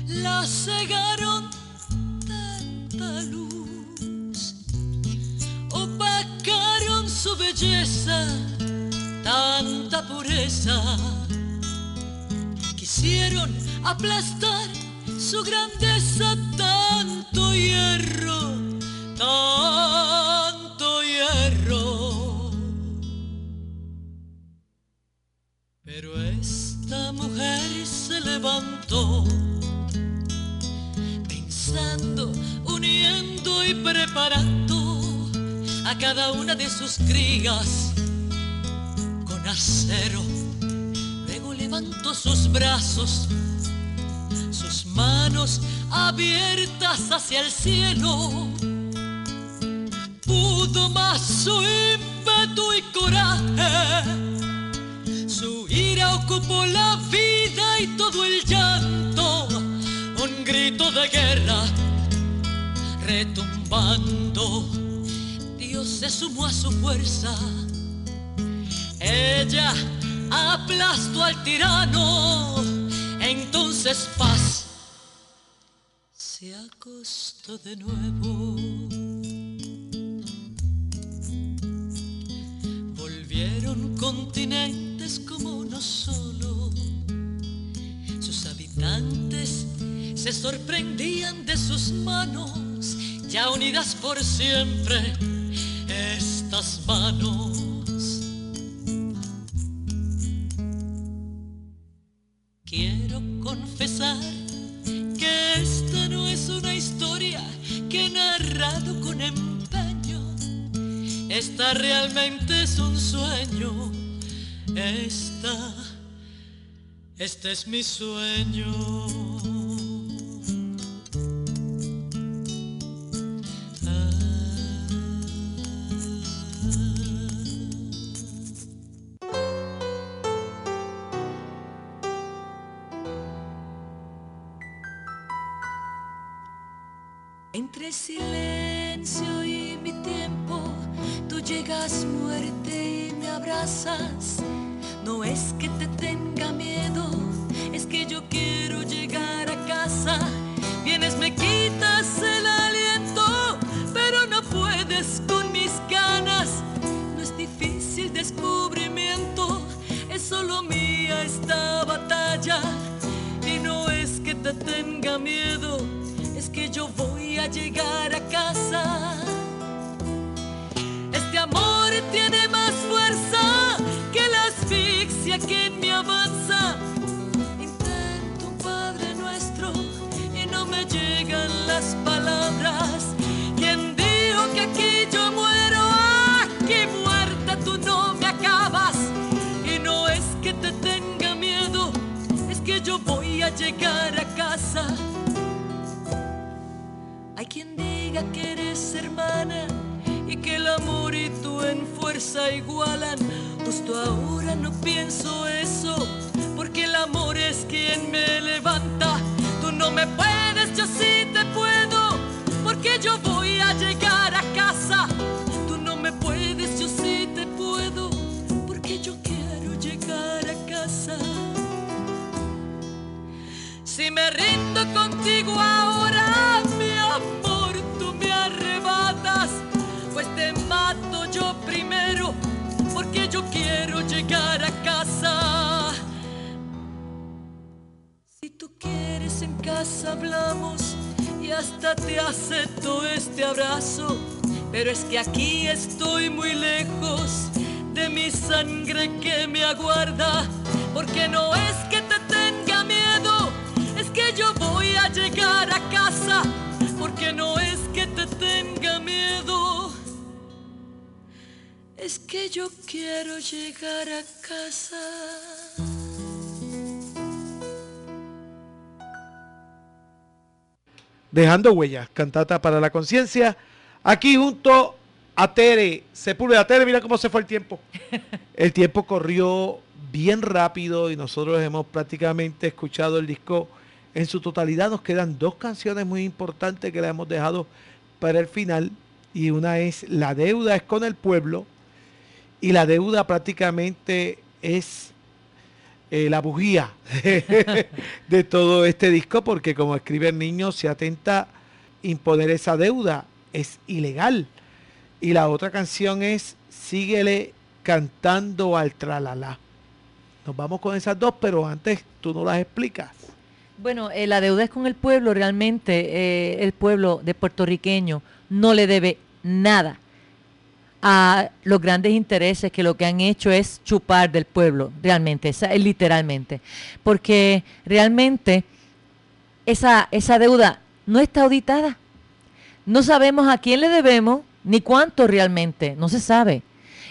la cegaron tanta luz, opacaron su belleza, tanta pureza. Quisieron aplastar su grandeza, tanto hierro, tanto cada una de sus crías con acero. Luego levantó sus brazos, sus manos abiertas hacia el cielo. Pudo más su ímpetu y coraje su ira ocupó la vida y todo el llanto, un grito de guerra retumbando. Se sumó a su fuerza. Ella aplastó al tirano. Entonces paz se acostó de nuevo. Volvieron continentes como uno solo. Sus habitantes se sorprendían de sus manos, ya unidas por siempre, estas manos. Quiero confesar que esta no es una historia que he narrado con empeño. Esta realmente es un sueño. Esta, este es mi sueño. Llegas muerte y me abrazas. No es que te tenga miedo, es que yo quiero llegar a casa. Vienes, me quitas el aliento, pero no puedes con mis ganas. No es difícil descubrimiento, es solo mía esta batalla. Y no es que te tenga miedo, es que yo voy a llegar a casa. Tiene más fuerza que la asfixia que en mí avanza. Intento un Padre Nuestro y no me llegan las palabras. ¿Quién dijo que aquí yo muero? Aquí muerta tú no me acabas. Y no es que te tenga miedo, es que yo voy a llegar a casa. Hay quien diga que eres hermana el amor y tú en fuerza igualan. Justo ahora no pienso eso, porque el amor es quien me levanta. Tú no me puedes, yo sí te puedo, porque yo voy a llegar a casa. Tú no me puedes, yo sí te puedo, porque yo quiero llegar a casa. Si me rindo contigo ahora, yo primero, porque yo quiero llegar a casa. Si tú quieres en casa hablamos y hasta te acepto este abrazo, pero es que aquí estoy muy lejos de mi sangre que me aguarda, porque no es que te tenga miedo, es que yo voy a llegar a casa, porque no es que te tenga miedo, es que yo quiero llegar a casa. Dejando huellas, cantata para la conciencia. Aquí junto a Tere, Sepúlveda. Tere, mira cómo se fue el tiempo. El tiempo corrió bien rápido y nosotros hemos prácticamente escuchado el disco en su totalidad. Nos quedan dos canciones muy importantes que le hemos dejado para el final. Y una es La deuda es con el pueblo. Y la deuda prácticamente es eh, la bujía de todo este disco, porque como escribe el niño, se atenta imponer esa deuda, es ilegal. Y la otra canción es Síguele cantando al tralala. Nos vamos con esas dos, pero antes tú no las explicas. Bueno, eh, la deuda es con el pueblo, realmente eh, el pueblo de puertorriqueño no le debe nada a los grandes intereses que lo que han hecho es chupar del pueblo, realmente, esa, literalmente. Porque realmente esa, esa deuda no está auditada. No sabemos a quién le debemos ni cuánto realmente, no se sabe.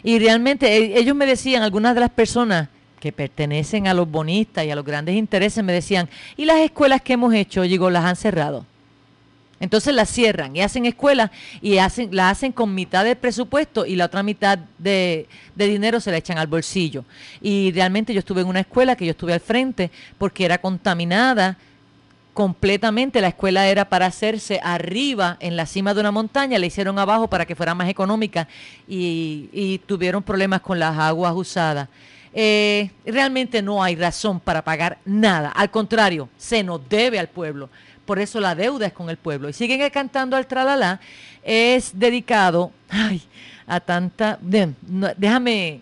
Y realmente e- ellos me decían, algunas de las personas que pertenecen a los bonistas y a los grandes intereses, me decían, ¿y las escuelas que hemos hecho? Digo, las han cerrado. Entonces las cierran y hacen escuelas y hacen, la hacen con mitad del presupuesto y la otra mitad de, dinero se la echan al bolsillo. Y realmente yo estuve en una escuela que yo estuve al frente porque era contaminada completamente. La escuela era para hacerse arriba en la cima de una montaña, la hicieron abajo para que fuera más económica y, y tuvieron problemas con las aguas usadas. Eh, realmente no hay razón para pagar nada. Al contrario, se nos debe al pueblo. Por eso la deuda es con el pueblo. Y siguen cantando al tralala. Es dedicado ay, a tanta... déjame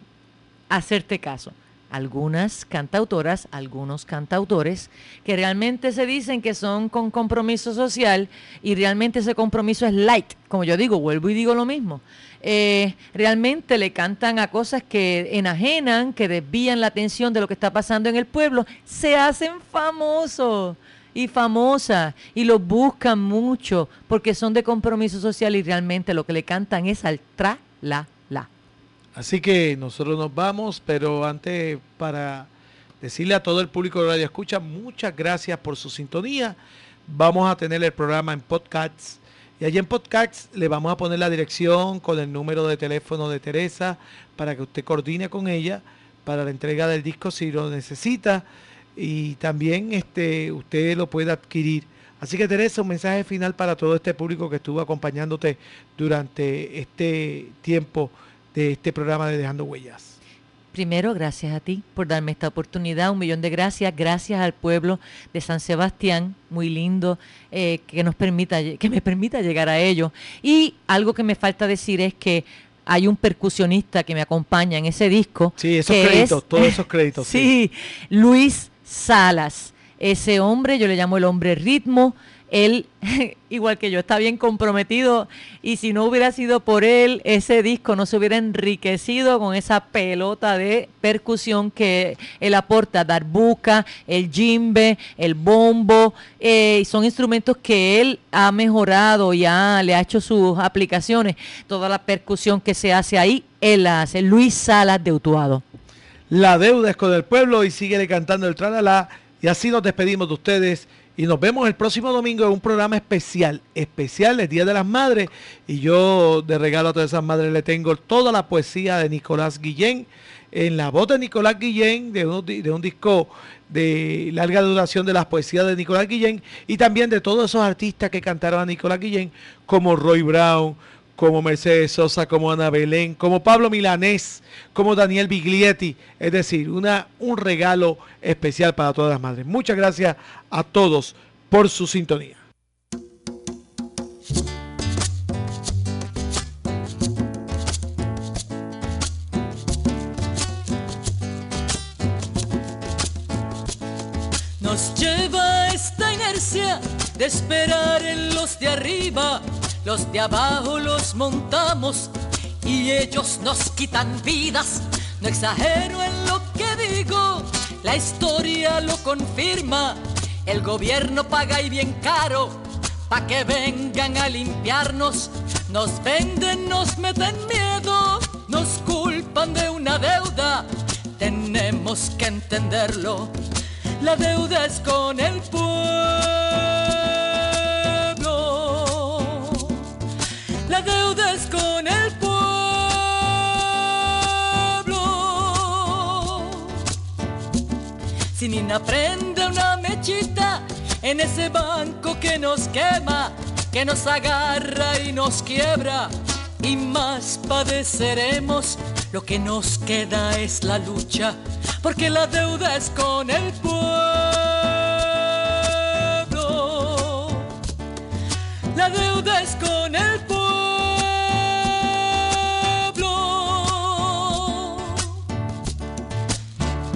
hacerte caso. Algunas cantautoras, algunos cantautores que realmente se dicen que son con compromiso social y realmente ese compromiso es light. Como yo digo, vuelvo y digo lo mismo. Eh, realmente le cantan a cosas que enajenan, que desvían la atención de lo que está pasando en el pueblo, se hacen famosos y famosas y los buscan mucho porque son de compromiso social y realmente lo que le cantan es al tra la la. Así que nosotros nos vamos, pero antes para decirle a todo el público de Radio Escucha, muchas gracias por su sintonía. Vamos a tener el programa en podcasts. Y allí en podcasts le vamos a poner la dirección con el número de teléfono de Teresa para que usted coordine con ella para la entrega del disco si lo necesita y también este usted lo puede adquirir. Así que Teresa, un mensaje final para todo este público que estuvo acompañándote durante este tiempo de este programa de Dejando Huellas. Primero, gracias a ti por darme esta oportunidad. Un millón de gracias. Gracias al pueblo de San Sebastián, muy lindo, eh, que nos permita, que me permita llegar a ello. Y algo que me falta decir es que hay un percusionista que me acompaña en ese disco. Sí, esos créditos, todos esos créditos. sí, Luis Salas. Ese hombre, yo le llamo el hombre ritmo, él, igual que yo, está bien comprometido y si no hubiera sido por él, ese disco no se hubiera enriquecido con esa pelota de percusión que él aporta, darbuca, el jimbe, el bombo, eh, son instrumentos que él ha mejorado y le ha hecho sus aplicaciones. Toda la percusión que se hace ahí, él la hace. Luis Salas de Utuado. La deuda es con el pueblo y sigue cantando el tralala. Y así nos despedimos de ustedes y nos vemos el próximo domingo en un programa especial, especial el Día de las Madres. Y yo de regalo a todas esas madres le tengo toda la poesía de Nicolás Guillén, en la voz de Nicolás Guillén, de un, de un disco de larga duración de las poesías de Nicolás Guillén, y también de todos esos artistas que cantaron a Nicolás Guillén, como Roy Brown, como Mercedes Sosa, como Ana Belén, como Pablo Milanés, como Daniel Biglietti. Es decir, una, un regalo especial para todas las madres. Muchas gracias a todos por su sintonía. Nos lleva esta inercia de esperar en los de arriba los de abajo los montamos y ellos nos quitan vidas. No exagero en lo que digo, la historia lo confirma. El gobierno paga y bien caro pa' que vengan a limpiarnos. Nos venden, nos meten miedo, nos culpan de una deuda. Tenemos que entenderlo. La deuda es con el pueblo. La deuda es con el pueblo. Si Nina prende una mechita en ese banco que nos quema, que nos agarra y nos quiebra, y más padeceremos, lo que nos queda es la lucha, porque la deuda es con el pueblo. La deuda es con el pueblo.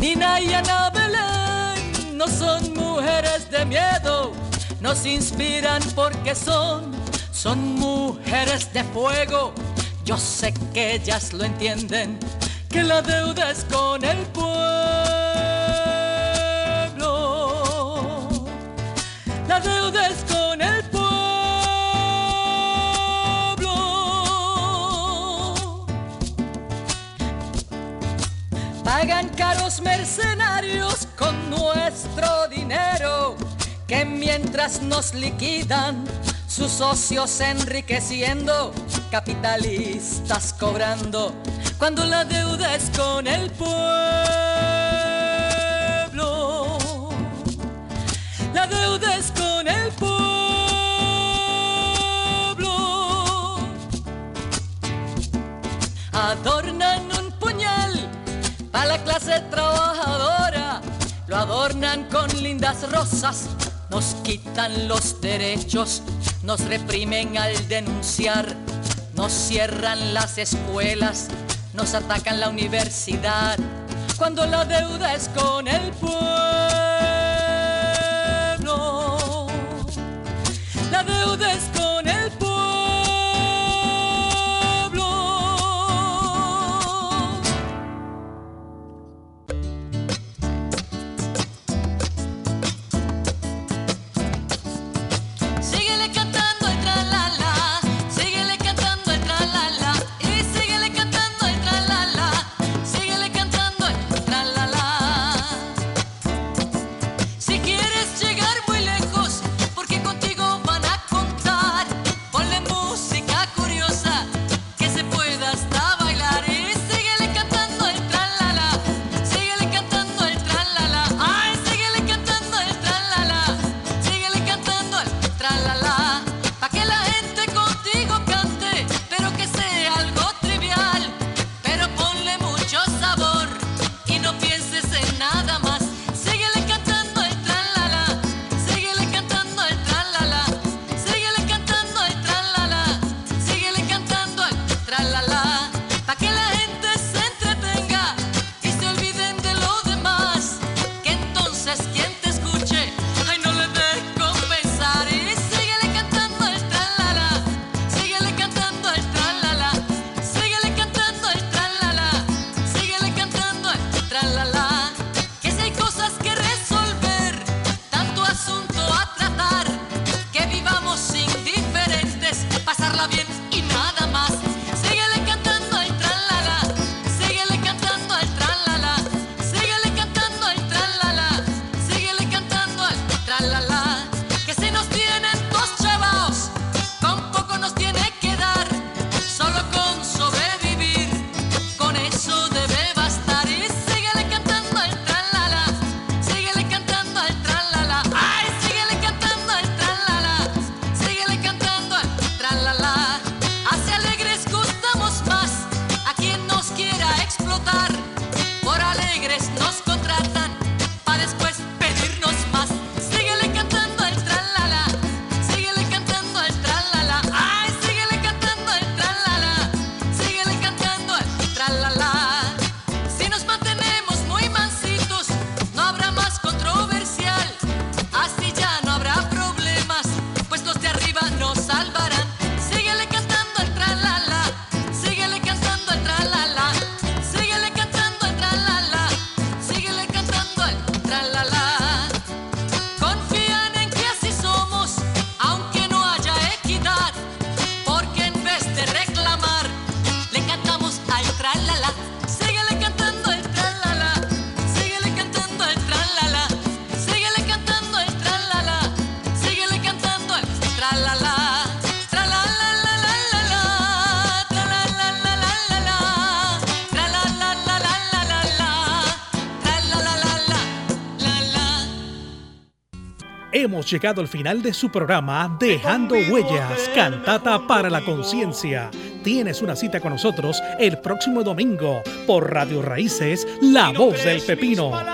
Nina y Ana Belén no son mujeres de miedo, nos inspiran porque son, son mujeres de fuego. Yo sé que ellas lo entienden, que la deuda es con el pueblo. La deuda es con Pagan caros mercenarios con nuestro dinero, que mientras nos liquidan, sus socios enriqueciendo, capitalistas cobrando, cuando la deuda es con el pueblo. La deuda es con el pueblo. Adornan clase trabajadora, lo adornan con lindas rosas, nos quitan los derechos, nos reprimen al denunciar, nos cierran las escuelas, nos atacan la universidad, cuando la deuda es con el pueblo. La deuda es con Hemos llegado al final de su programa Dejando Huellas, cantata para la conciencia. Tienes una cita con nosotros el próximo domingo por Radio Raíces, La Voz del Pepino.